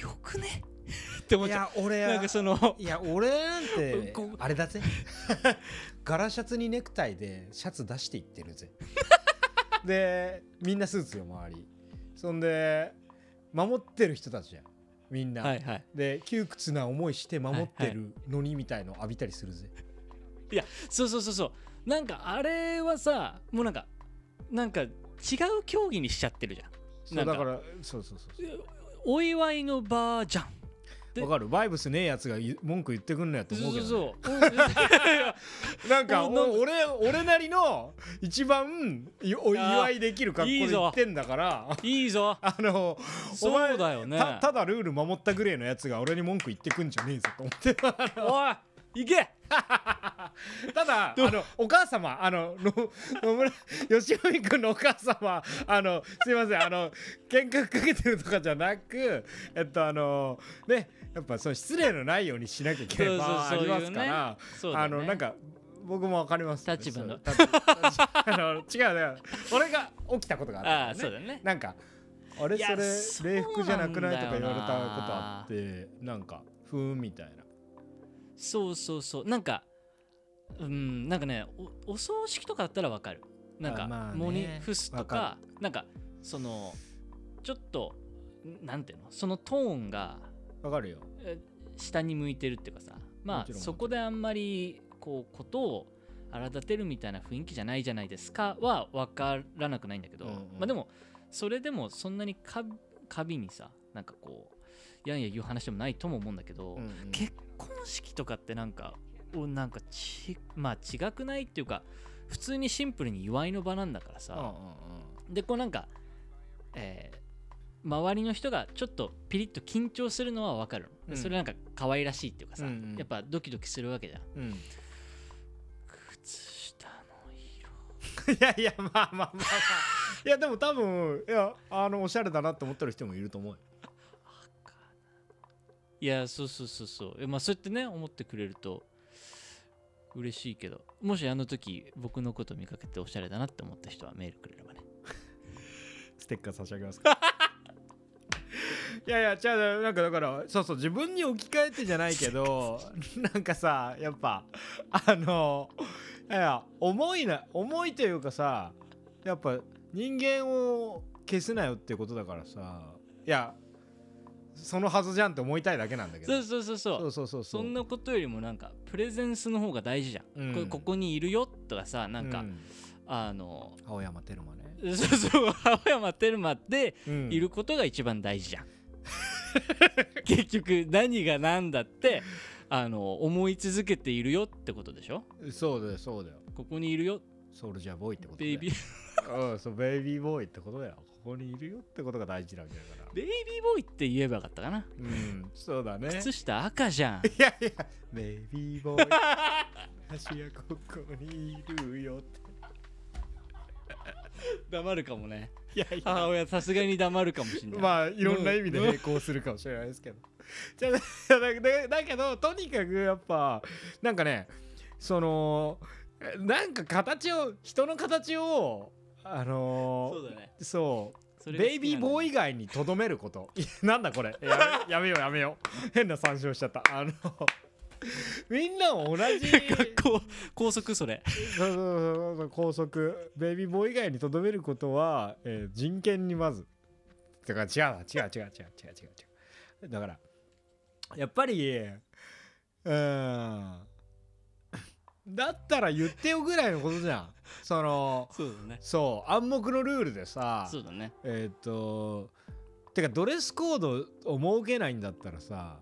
よくね？ってーい思っちゃや俺うなんかそのいや俺なんてあれだぜ。ガラシャツにネクタイでシャツ出していってるぜ。でみんなスーツよ周り。そんで守ってる人たちじゃん。みんな、はいはい。で窮屈な思いして守ってるのにみたいの浴びたりするぜ、そうそうそうそう。なんかあれはさもうなんかなんか違う競技にしちゃってるじゃん。そうなんか。だからそうそうそうそう。お祝いの場じゃん。でわかる？バイブスねえやつがい文句言ってくんのやと思うけど、ね、なんか俺俺なりの一番いお祝いできる格好で言ってんだから。いいぞ。あのおそ前うだよね。たただルール守ったぐらいのやつが俺に文句言ってくんじゃねえぞと思って。おい行け。ただあのお母様あのの野村吉文君のお母様あのすいませんあの喧嘩かけてるとかじゃなくえっとあのねやっぱそう失礼のないようにしなきゃいけないありますからね。あのなんか僕もわかります。立場の。あの違うね俺が起きたことがあったああそうだだね。なんかあれそれ礼服じゃなくないとか言われたことあってなんかふーんみたいな。そうそうそう。なんかうんなんかねおお葬式とかだったらわかる。なんか、あまあね。モニフスとかなんかそのちょっとなんていうの？そのトーンがわかるよ。え下に向いてるっていうかさ。まあそこであんまりこうことを荒立てるみたいな雰囲気じゃないじゃないですかは分からなくないんだけど、うんうん。まあでもそれでもそんなにか過敏にさなんかこうやんや言う話でもないとも思うんだけど、うんうん。結婚式とかってなんかおなんかちまあ違くないっていうか普通にシンプルに祝いの場なんだからさ、うんうんうん。でこうなんか、えー周りの人がちょっとピリッと緊張するのは分かるの、うん。それなんか可愛らしいっていうかさ、うんうん。やっぱドキドキするわけじゃん。うん靴下の色。いやいやまあまあまあまあ。いやでも多分いやあのおしゃれだなって思ってる人もいると思うよ。いやそうそうそうそう。えまあそうやってね思ってくれると嬉しいけど。もしあの時僕のこと見かけておしゃれだなって思った人はメールくれればね。ステッカー差し上げますかいやいやじゃあなんかだからそうそう自分に置き換えてじゃないけど なんかさやっぱあのいや重いな重いというかさやっぱ人間を消すなよってことだからさいやそのはずじゃんって思いたいだけなんだけど。そうそうそうそう。そうそんなことよりもなんかプレゼンスの方が大事じゃん、うん、ここにいるよとかさなんか、うん、あの青山テルマね。そうそう青山テルマでいることが一番大事じゃん、うん。結局何が何だってあの思い続けているよってことでしょ？そうだよそうだよ。ここにいるよ。ソルジャーボーイってことだよ。ベイビー。うんそうベイビーボーイってことだよ。ここにいるよってことが大事なわけだから。ベイビーボーイって言えばよかったかな。うんそうだね。靴下赤じゃん。いやいやベイビーボーイ。私はここにいるよって。黙るかもねいやい母親さすがに黙るかもしんない。まあいろんな意味で並行するかもしれないですけど。じゃあだだだけどとにかくやっぱなんかねそのなんか形を人の形をあのそうだねーそうベイビーボーイ以外にとどめることなんだこれやめやめようやめよう変な参照しちゃったあの みんな同じ。学校高速それ。そうそうそうそう高速ベイビーボーイ以外にとどめることは、えー人権にまず。だから違うわ違う違う違う違う。違う違うだからやっぱりうんだったら言ってよぐらいのことじゃん。そのそうだね。そう暗黙のルールでさそうだね。えーっ、とてかドレスコードを設けないんだったらさ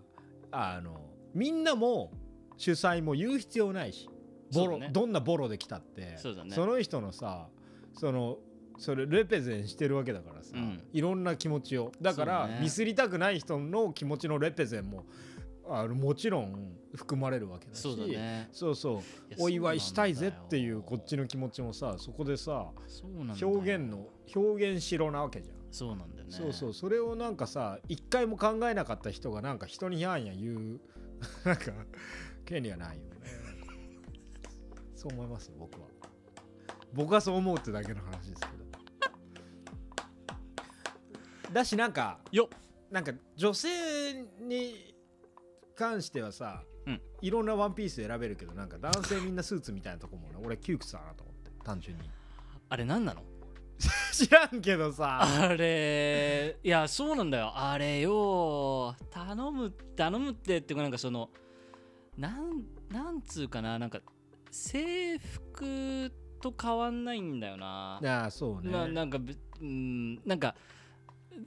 あのみんなも主催も言う必要ないしボロ、ね。どんなボロで来たってね。の人のさそのそれレペゼンしてるわけだからさ、うん。いろんな気持ちを。だからね。ミスりたくない人の気持ちのレペゼンもあのもちろん含まれるわけだしそうだね。そうお祝いしたいぜっていうこっちの気持ちもさそこでさ表現の表現しろなわけじゃん。そうなんだよね。そうそう。それをなんかさ一回も考えなかった人がなんか人にやんや言う なんか権利はないよね。そう思います僕は。僕はそう思うってだけの話ですけど。だしなんかよっ。なんか女性に関してはさ、うん。いろんなワンピース選べるけどなんか男性みんなスーツみたいなとこもね俺窮屈だなと思って単純に。あれ何なの？知らんけどさ。あれいやそうなんだよ。あれよ頼む頼むってっていうかなんかそのなんなんつうかななんか制服と変わんないんだよな。ああそうね。ななんかべうんなんか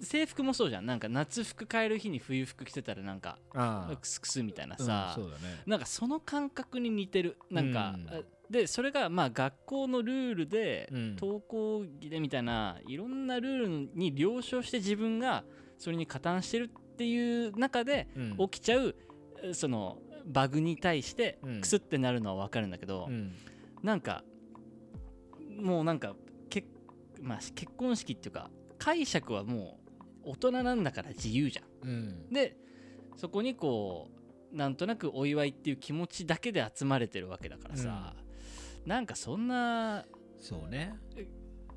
制服もそうじゃん。なんか夏服買える日に冬服着てたらなんかあクスクスみたいなあさ、うんそうだね。なんかその感覚に似てる。なんか、うん。あでそれがまあ学校のルールで、うん。登校着でみたいないろんなルールに了承して自分がそれに加担してるっていう中でうん。起きちゃうえそのバグに対してうん。クスってなるのは分かるんだけど、うん。なんかもうなんかけ、まあ、結婚式っていうか解釈はもう大人なんだから自由じゃん。うん。でそこにこうなんとなくお祝いっていう気持ちだけで集まれてるわけだからさ、なんかそんなそうね。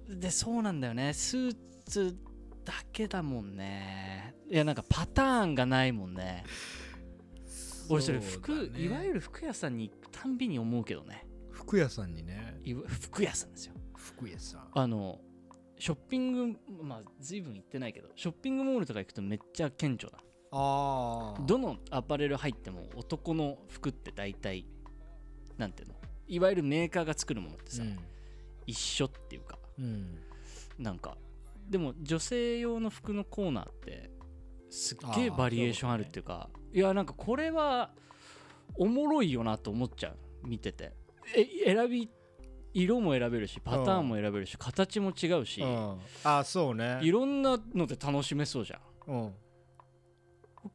でそうなんだよね。スーツだけだもんね。いやなんかパターンがないもんね。俺それ服いわゆる服屋さんに行くたんびに思うけどね。服屋さんにね。服屋さんですよ。服屋さん。あのショッピングまあ随分行ってないけどショッピングモールとか行くとめっちゃ顕著だああどのアパレル入っても男の服って大体なんていうの？いわゆるメーカーが作るものってさ、一緒っていうかうん、うん、なんかでも女性用の服のコーナーってすっげえバリエーションあるっていうかいやなんかこれはおもろいよなと思っちゃう見てて。え選び色も選べるしパターンも選べるし形も違うしうん、あそうね。いろんなので楽しめそうじゃん。うん、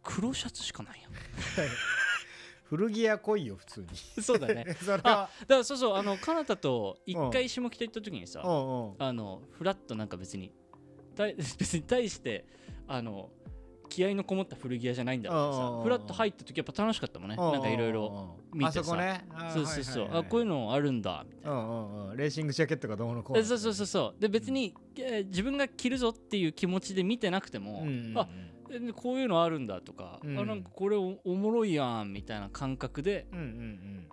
黒シャツしかないよ 古着屋来いよ普通に。そうだね。それは。あだからそうそうあのカナタと一回下北行った時にさ、うん。うんあのフラッとなんか別に 別に対してあの気合のこもった古着屋じゃないんだけどうんうんうんさフラッと入った時やっぱ楽しかったもんね。なんかいろいろ見てさ。あそこね。あそうそうそう、はいはいはいあこういうのあるんだみたいうんうんうん。レーシングジャケットがどうのこうの。なそうそうそうそう。で別に、えー自分が着るぞっていう気持ちで見てなくても、うんうんうん。あえこういうのあるんだとか、うん。あなんかこれおおもろいやんみたいな感覚でうんうん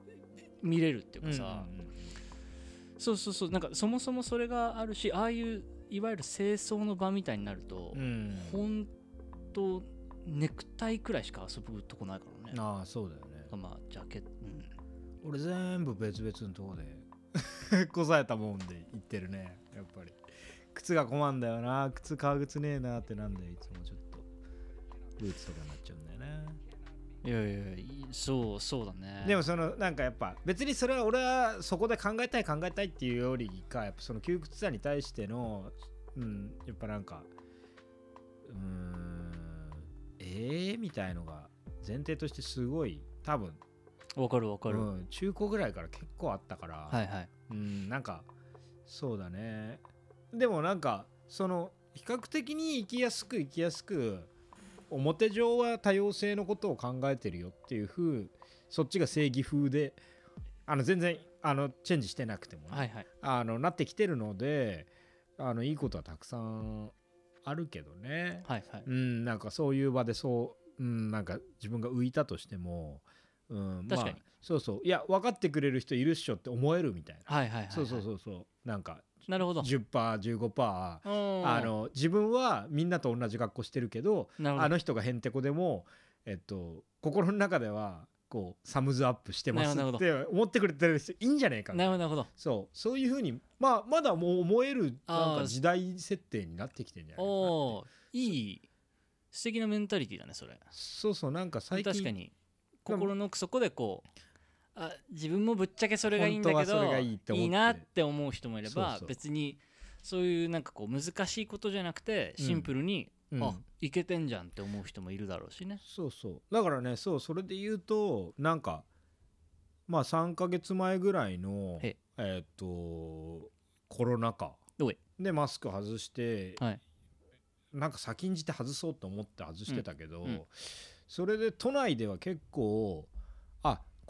見れるっていううんかさ、うんうんそうそうそう。なんかそもそもそれがあるしああいういわゆる清掃の場みたいになると、うん。ほんとネクタイくらいしか遊ぶとこないからね。ああそうだよね。まあジャケット、うん、俺全部別々のとこで こさえたもんで行ってるねやっぱり。靴が困んだよな靴革靴ねえなってなんでいつもちょっとブーツとかになっちゃうんだよね。いやいやそうそうだね。でもそのなんかやっぱ別にそれは俺はそこで考えたい考えたいっていうよりかやっぱその窮屈さに対してのうんやっぱなんかうーんええー、みたいのが前提としてすごい多分。わかるわかる、うん、中古ぐらいから結構あったから、はいはい。うんなんかそうだね。でもなんかその比較的に生きやすく生きやすく表上は多様性のことを考えてるよっていう風そっちが正義風であの全然あのチェンジしてなくてもね、はいはい。あのなってきてるのであのいいことはたくさんあるけどね、はいはい。うんなんかそういう場でそう、うん、なんか自分が浮いたとしても、うん、確かに。まあ、そうそう。いや分かってくれる人いるっしょって思えるみたいな、はいはいはいはい。そうそうそうそう。なんかなるほど。10%15% ああの自分はみんなと同じ格好してるけどあの人がへんてこでも、えっと、心の中ではこうサムズアップしてますって思ってくれてる人いいんじゃないかな。なるほどそう。そういうふうに、まあ、まだもう思えるなんか時代設定になってきてんじゃないかなどっいい素敵なメンタリティだねそれ。そうそうなんか最近。確かに。心の奥底でこうあ自分もぶっちゃけそれがいいんだけどいいなって思う人もいれば別にそういうなんかこう難しいことじゃなくてシンプルに、うん。あいけてんじゃんって思う人もいるだろうしね。そうそう。だからねそうそれで言うとなんかまあ3ヶ月前ぐらいのへ。えーっとコロナ禍。でマスク外して、はい。なんか先んじて外そうと思って外してたけど、うん。うん。それで都内では結構あ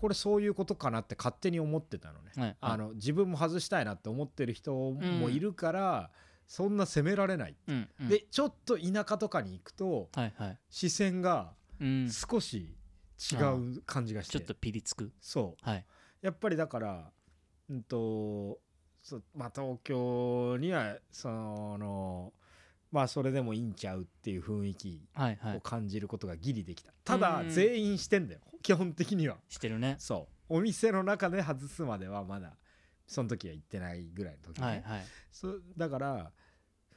これそういうことかなって勝手に思ってたのね、はいあの自分も外したいなって思ってる人もいるから、そんな責められない、うんうん。でちょっと田舎とかに行くとはいはい。視線がうん。少し違う感じがして、ちょっとピリつく。そう。はい。やっぱりだからうんとそまあ東京にはそのまあそれでもいいんちゃうっていう雰囲気はいはい。を感じることがギリできた、ただうん。全員してんだよ。基本的には。してるね。そう。お店の中で外すまではまだその時は行ってないぐらいの時ね、はいはい。そうだから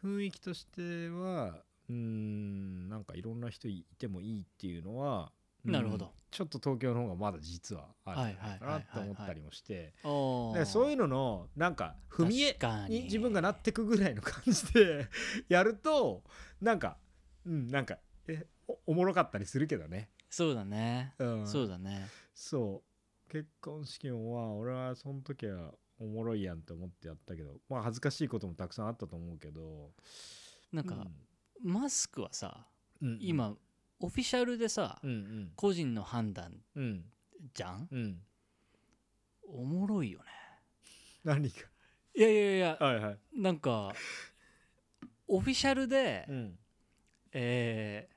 雰囲気としてはうーんなんかいろんな人いてもいいっていうのはうんなるほど。ちょっと東京の方がまだ実はあるかなはいはいはいはいって思ったりもして。そういうののなんか踏み絵にに。自分がなってくぐらいの感じで やるとなんかうんなんかえおおもろかったりするけどね、そうだね、うん、そうだね。そう。結婚式もまあ俺はその時はおもろいやんって思ってやったけどまあ恥ずかしいこともたくさんあったと思うけど。なんか、マスクはさうんうん。今オフィシャルでさ、うんうん。個人の判断うん。じゃん？うん。おもろいよね。何かいやいやいや。はいはい。なんかオフィシャルで、うん。えー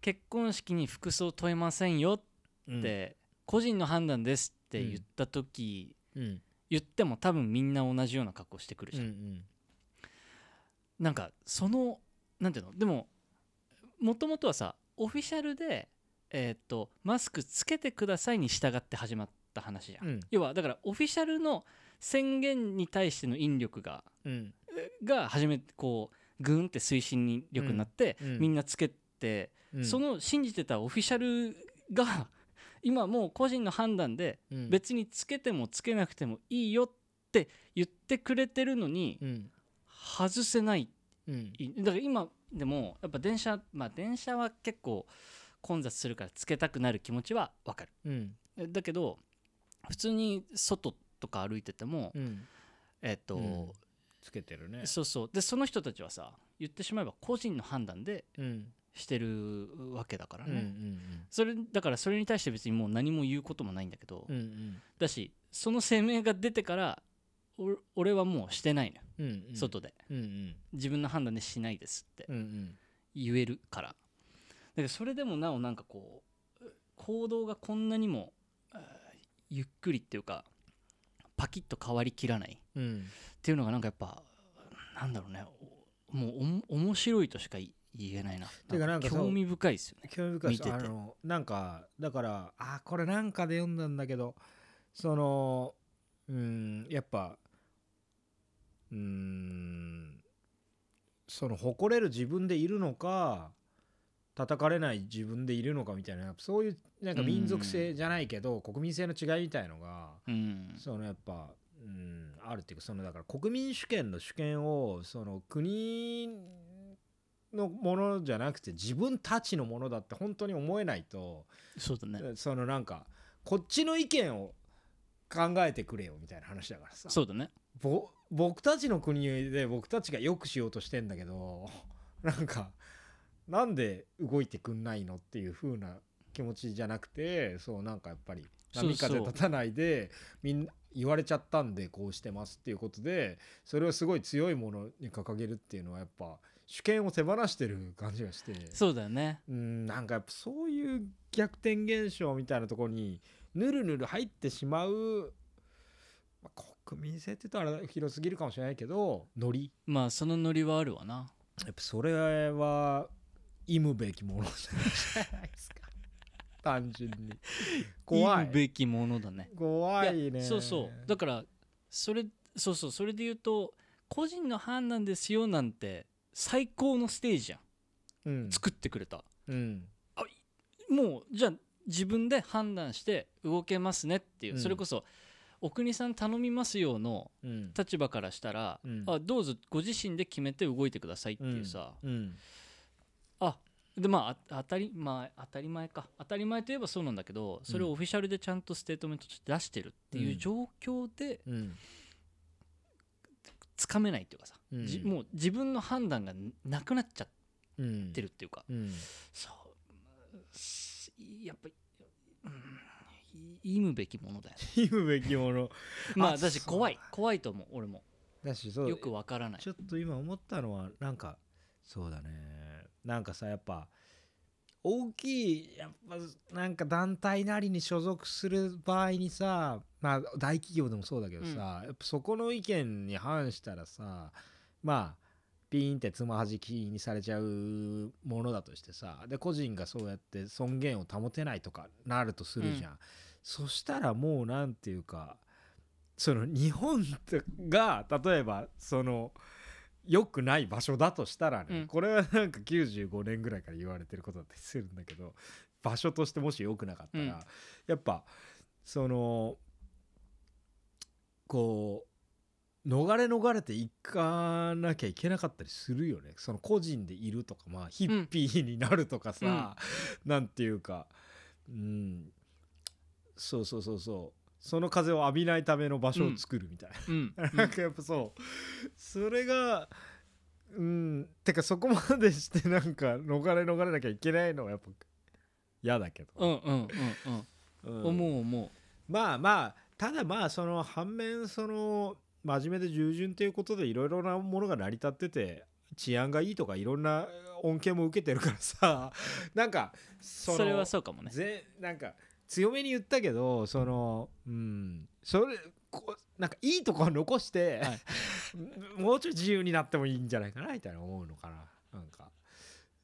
結婚式に服装問えませんようん。って、個人の判断ですって言った時、うん。言っても多分みんな同じような格好してくるじゃん、うんなんかそのなんていうの？でももともとはさオフィシャルでえーっとマスクつけてくださいに従って始まった話じゃん、うん。要はだからオフィシャルの宣言に対しての引力がうん。が初めてこうグーンって推進に力になって、うん。みんなつけて、うん。その信じてたオフィシャルが 今もう個人の判断でうん。別につけてもつけなくてもいいよって言ってくれてるのにうん。外せない。うん。だから今でもやっぱ電車まあ電車は結構混雑するからつけたくなる気持ちはわかる。うん。だけど普通に外とか歩いてても、うん。えっと、うん。つけてるね。そうそう。でその人たちはさ言ってしまえば個人の判断でうん。してるわけだからね、うんうんそれだからそれに対して別にもう何も言うこともないんだけど、うんうん。だしその声明が出てからお俺はもうしてないのよ、うんうん。外で。うんうん。自分の判断でしないですってうんうん言えるから。だからそれでもなおなんかこう行動がこんなにもゆっくりっていうかパキッと変わりきらないうん。っていうのがなんかやっぱなんだろうね。おもうおも面白いとしか言えないな。てかなんか興味深いですよね。興味深い見てて。あのなんかだからあこれなんかで読んだんだけどそのうんやっぱうん。その誇れる自分でいるのか叩かれない自分でいるのかみたいなそういうなんか民族性じゃないけど国民性の違いみたいのがうん。そのやっぱ、うん、あるっていうかそのだから国民主権の主権をその国のものじゃなくて自分たちのものだって本当に思えないと、そうだね。そのなんかこっちの意見を考えてくれよみたいな話だからさ。そうだね。ぼ僕たちの国で僕たちが良くしようとしてんだけどなんかなんで動いてくんないのっていう風な気持ちじゃなくてそうなんかやっぱり波風立たないでみんな言われちゃったんでこうしてますっていうことでそれをすごい強いものに掲げるっていうのはやっぱ主権を手放してる感じがして。そうだよね。うんなんかやっぱそういう逆転現象みたいなところにぬるぬる入ってしまう、まあ、国民性って言ったら広すぎるかもしれないけどノリ？まあそのノリはあるわな。やっぱそれは忌むべきものじゃないですか。単純に。怖い。言うべきものだね。怖いね。やそうそう。だからそれそうそう。それで言うと個人の判断ですよなんて最高のステージじゃん。うん。作ってくれた。うん。もうじゃあ自分で判断して動けますねっていう、うん。それこそお国さん頼みますよのうん。立場からしたら、うん。あどうぞご自身で決めて動いてくださいっていうさ、うん。あでまああ当たりまあ当たり前か。当たり前といえばそうなんだけどそれをオフィシャルでちゃんとステートメントとして出してるっていう状況でうん。つかめないっていうかさ、もう自分の判断がなくなっちゃっうんてるっていうか、うん。そう。すやっぱり、うん、い忌むべきものだよ。ね忌むべきもの。まああそうだし怖い。怖いと思う俺も。だしそうよ。くわからない。ちょっと今思ったのはなんかそうだね。なんかさやっぱ大きいやっぱなんか団体なりに所属する場合にさまあ大企業でもそうだけどさ、やっぱそこの意見に反したらさまあピーンってつまはじきにされちゃうものだとしてさで個人がそうやって尊厳を保てないとかなるとするじゃん、そしたらもうなんていうかその日本が例えばその良くない場所だとしたらね、うん。これはなんか95年ぐらいから言われてることだったりするんだけど場所としてもし良くなかったら、うん。やっぱそのこう逃れ逃れていかなきゃいけなかったりするよね。その個人でいるとかまあヒッピーになるとかさ、なんていうか。うん。そうそうそうそう。その風を浴びないための場所を作るみたいな。うん。なんかやっぱそう。それがうん。てかそこまでしてなんか逃れ逃れなきゃいけないのはやっぱ嫌だけど、うんうんうんうん。うん。思う思まあまあただまあその反面その真面目で従順ということでいろいろなものが成り立ってて治安がいいとかいろんな恩恵も受けてるからさ なんかそれはそうかもね。ぜなんか強めに言ったけどそのうんそれこうなんかいいとこは残して、はい。もうちょい自由になってもいいんじゃないかなみたいな思うのかな。なんか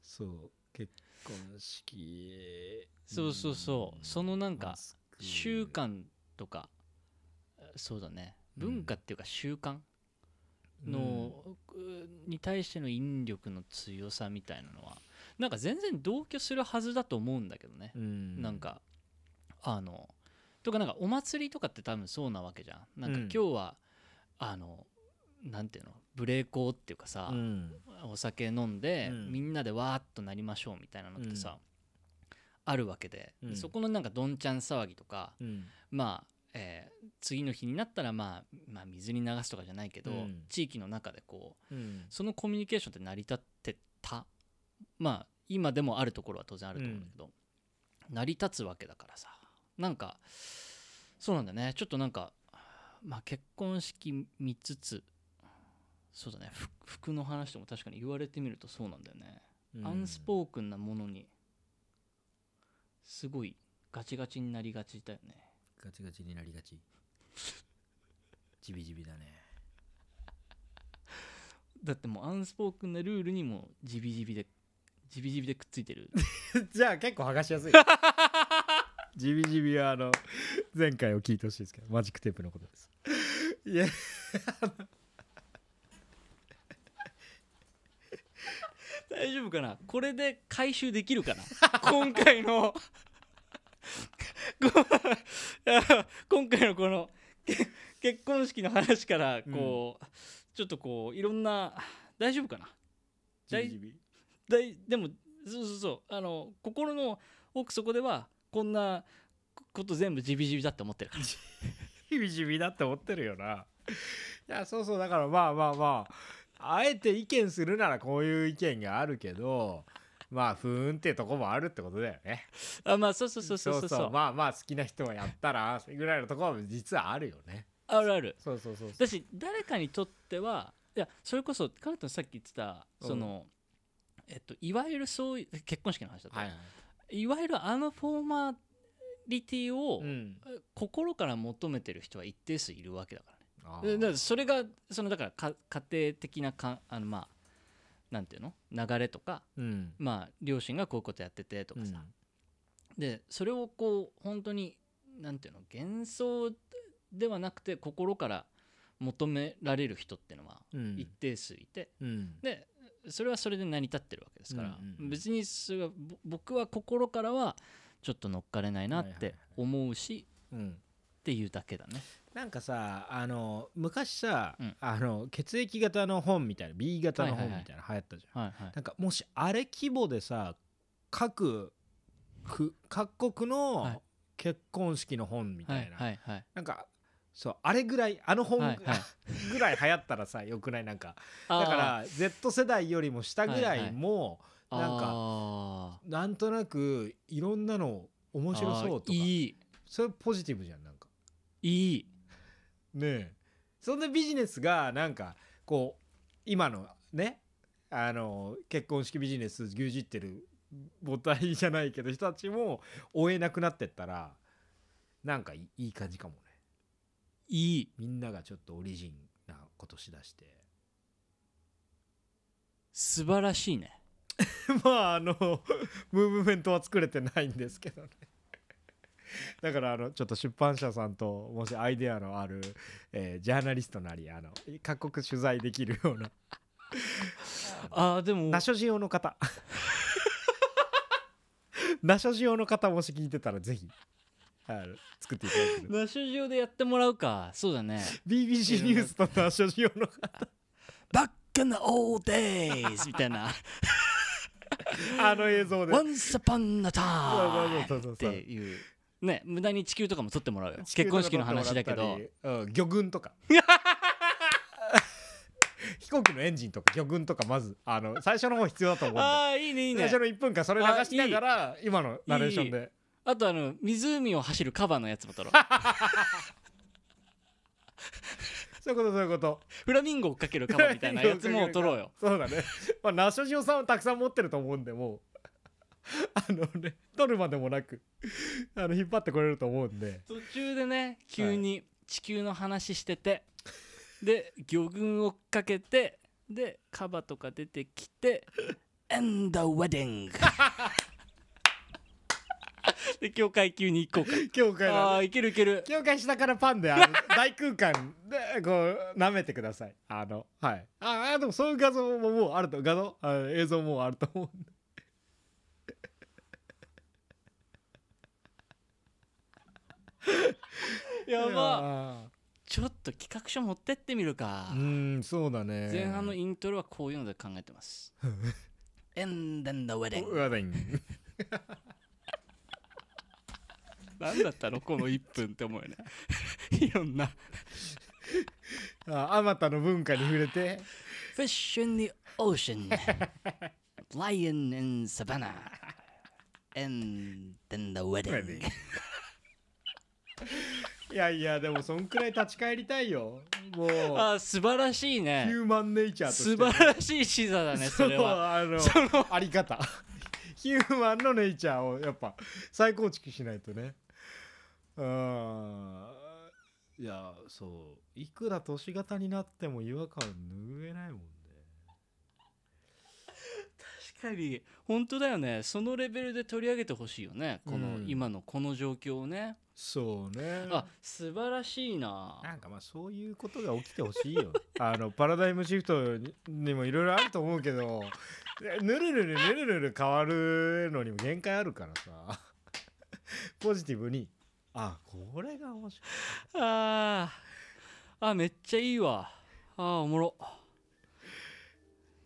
そう結婚式。そうそうそう。そのなんか習慣とかそうだね文化っていうか習慣の、に対しての引力の強さみたいなのはなんか全然同居するはずだと思うんだけどね、うん。なんかあのとかなんかお祭りとかって多分そうなわけじゃん。なんかうん。今日は、あのなんていうのブレーコーっていうかさ、うん。お酒飲んで、うん。みんなでわーっとなりましょうみたいなのってさ、あるわけで、うん。そこのなんかどんちゃん騒ぎとかうん。まあ、えー次の日になったら、まあ、まあ水に流すとかじゃないけど、うん。地域の中でこううん。そのコミュニケーションって成り立ってたまあ今でもあるところは当然あると思うんだけど、成り立つわけだからさ。なんかそうなんだね。ちょっとなんかまあ結婚式見つつそうだね。ふ服の話とも確かに言われてみるとそうなんだよね、うん。アンスポークンなものにすごいガチガチになりがちだよねガチガチになりがち。ジビジビだね。だってもうアンスポークンなルールにもジビジビでジビジビでくっついてる。じゃあ結構剥がしやすい。ジビジビはあの前回を聞いてほしいですけどマジックテープのことです。いや大丈夫かな？これで回収できるかな？今回の。こ 今回のこのけ結婚式の話からこう、ちょっとこういろんな大丈夫かな？大ジビジビ？大でもそうそうそうあの心の奥底ではこんなこと全部ジビジビだって思ってるから。ジビジビだって思ってるよな。いやそうそうだからまあまあまああえて意見するならこういう意見があるけどまあふーんってとこもあるってことだよね。あまあそうそうそうそうそうそう。まあまあ好きな人はやったらぐらいのところは実はあるよね。あるある。そうそうそうだし誰かにとってはいやそれこそカナトンさっき言ってたその、えっと、いわゆるそういう結婚式の話だと、はいはい。い、わゆるあのフォーマリティを、うん。心から求めてる人は一定数いるわけだからね。あでだからそれがそのだからか家庭的なかあのまあなんていうの？流れとかうん。まあ両親がこういうことやっててとかさ、でそれをこう本当になんていうの？幻想ではなくて心から求められる人っていうのはうん。一定数いて、うん。でそれはそれで成り立ってるわけですから、うんうんうん。別にそれ僕は心からはちょっと乗っかれないなってはいはいはい。思うし、うんっていうだけだね。なんかさあの昔さ、うん。あの血液型の本みたいな B 型のはいはいはい。本みたいなの流行ったじゃん、はいはい。なんかもしあれ規模でさ各く各国はい。の結婚式の本みたいな、はいはいはい。なんかそうあれぐらいあの本、はいはい。ぐらい流行ったらさよくない？なんかだから Z 世代よりも下ぐらいも、なんかあなんとなくいろんなの面ー白そうとかいい。それポジティブじゃんなんかいい。ねえ。そんなビジネスがなんかこう今のねあの結婚式ビジネス牛耳ってる母体じゃないけど人たちも追えなくなってったらなんかいいいい感じかもね。いい。みんながちょっとオリジンなことしだして。素晴らしいね。まああのムーブメントは作れてないんですけどね だからあのちょっと出版社さんともしアイデアのある、えージャーナリストなりあの各国取材できるような。あーでも。ナショジオの方。ナショジオの方もし聞いてたらぜひ作っていただける。ナショジオでやってもらうか。そうだね。BBC ニュースとナショジオの方。バックの old days みたいな。あの映像で。Once upon a time っていうね無駄に地球とかも撮ってもらうよ。結婚式の話だけど。うん、魚群とか。飛行機のエンジンとか魚群とかまずあの最初の方必要だと思うんで。ああいいねいいね。最初の1分間それ流しながら今のナレーションで。あとあの湖を走るカバのやつも撮ろう。そういうことそういうこと。フラミンゴをかけるカバみたいなやつも撮ろうよ。そうだね。まあナショジオさんはたくさん持ってると思うんでもう あのね取るまでもなくあの引っ張ってこれると思うんで。途中でね急に地球の話してて、で魚群をかけてでカバとか出てきて「And the wedding」で教会級に行こうか。教会あのあいけるいける。教会下からパンであの大空間でこう舐めてください。あのはい。ああでもそういう画像ももうあると画像あ映像もうあると思うんで やば。ばちょっと企画書持ってってみるか。うーんそうだね。前半のイントロはこういうので考えてます。And then the う wedding. わだいん何だったのこの1分って思うよね。いろんな。ああまたの文化に触れて。Fish in the ocean. Lion in savannah And then the wedding いやいやでもそんくらい立ち返りたいよ。もう。あ素晴らしいヒねューマンネイチャーとして素晴らしい視座だね それは。そうあの。あり方 ヒューマンのネイチャーをやっぱ再構築しないとね。うんいやそう。いくら都市型になっても違和感拭えないもんね。確かに本当だよね。そのレベルで取り上げてほしいよね。この、うん。今のこの状況をね。そうね。あ素晴らしいな。なんかまあそういうことが起きてほしいよ。あのパラダイムシフトににもいろいろあると思うけど ぬるぬるぬるぬる変わるのにも限界あるからさ。ポジティブに。あこれが面白い。あー。あめっちゃいいわ。あーおもろ。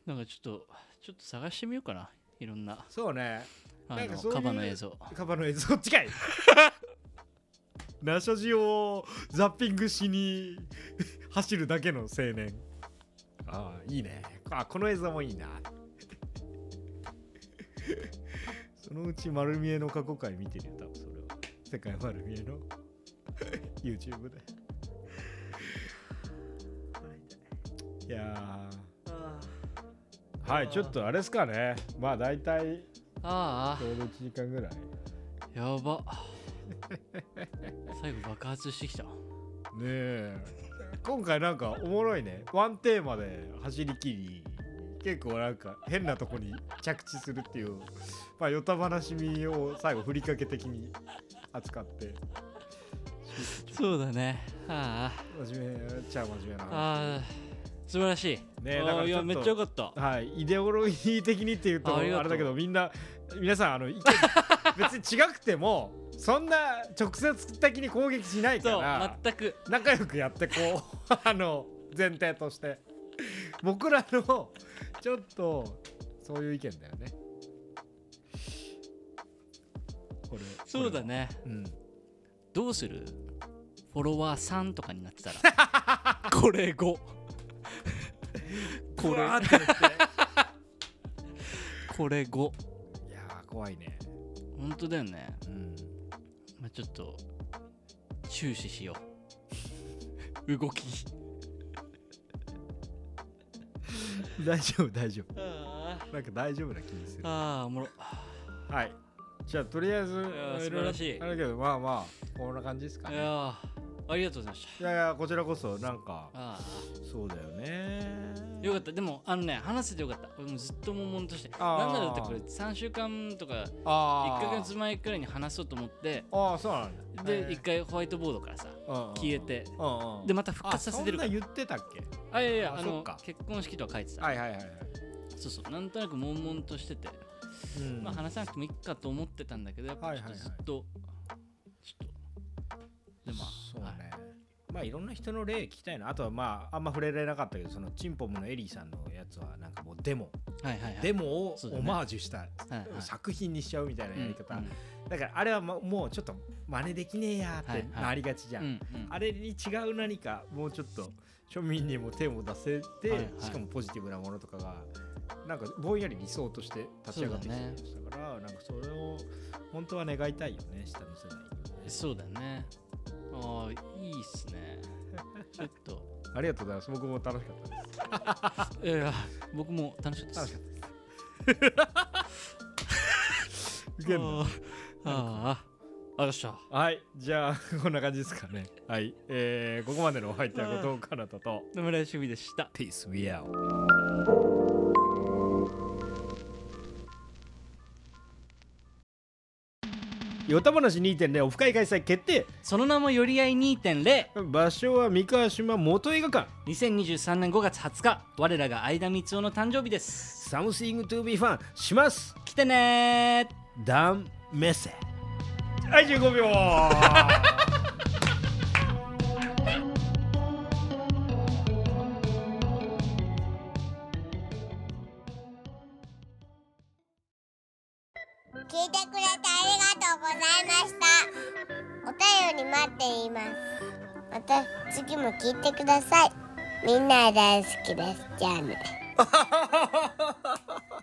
なんかちょっとちょっと探してみようかな。いろんな。そうね。あのカバの映像。カバの映像。そっちかいナショジオをザッピングしに走るだけの青年。ああいいね。あこの映像もいいな。そのうち丸見えの過去回見てるよ多分それは。世界丸見えの。YouTube で。いやーはいちょっとあれですかね。まあ大体あちょうど1時間ぐらい。あやば。最後爆発してきた。ねえ。今回なんかおもろいね。ワンテーマで走り切り結構なんか変なとこに着地するっていうまあヨタ話みを最後ふりかけ的に扱って。そうだね。あ真面目っちゃ真面目な話。あああ素晴らしい。ねあだからいやめっちゃよかった。はいイデオロギー的にっていうとあれだけどみんな皆さんあの意見 別に違くてもそんな直接的に攻撃しないかそうら全く。仲良くやってこう あの前提として。僕らのちょっとそういう意見だよね。これそうだね。これ。はどうする？フォロワー3とかになってたら。これ5うん これ。これ。5いやー怖いね。本当だよね。うん。まあ、ちょっと注視しよう。動き。大丈夫大丈夫。あなんか大丈夫な気にする。あーおもろ。はい。じゃあとりあえず素晴らしい。あるけどまあまあこんな感じですかね。いやーありがとうございましいやいやこちらこそなんかたあそうだよねよかった。でもあのね話せてよかった。俺もずっと悶々として。なんだろうってこれ3週間とかあ1ヶ月前くらいに話そうと思って。ああそうなんだ。で一回ホワイトボードからさ消えて。でまた復活させてるから。あそんな言ってたっけ？あいやいやあの結婚式とか書いてた。はいはいはいはい。そうそう。なんとなく悶々としてて。うん。まあ話さなくてもいいかと思ってたんだけどやっぱちょっとずっとちょっと。でまあそうねまあいろんな人の例聞きたいな。あとはまああんま触れられなかったけどそのチンポムのエリーさんのやつはなんかもうデモ。はいはいはい。デモをオマージュしたはいはい。作品にしちゃうみたいなやり方。うん。だからあれはもうもうちょっと真似できねえやーってはいはい。なりがちじゃうんんうん。あれに違う何かもうちょっと庶民にも手を出せて、はいはい。しかもポジティブなものとかがなんかぼんやり理想として立ち上がってきてるやつだからなんかそれを本当は願いたいよね下の世代に。もねそうだねああいいっすね。ちょっと。ありがとうございます。僕も楽しかったです。いや僕も楽しかった楽しですかったです。あーあーあらっしゃはいじゃあこんな感じですかねはいえー、ここまでのお相手は後藤かなたと野村趣味でした Peace we out よた話2.0オフ会開催決定。その名もより合い2.0場所は三河島元映画館。2023年5月20日我らが相田光雄の誕生日です。Something to be fun します。来てねダンメッセ。はい15秒ございました。お便り待っています。また次も聞いてください。みんな大好きです。じゃあね。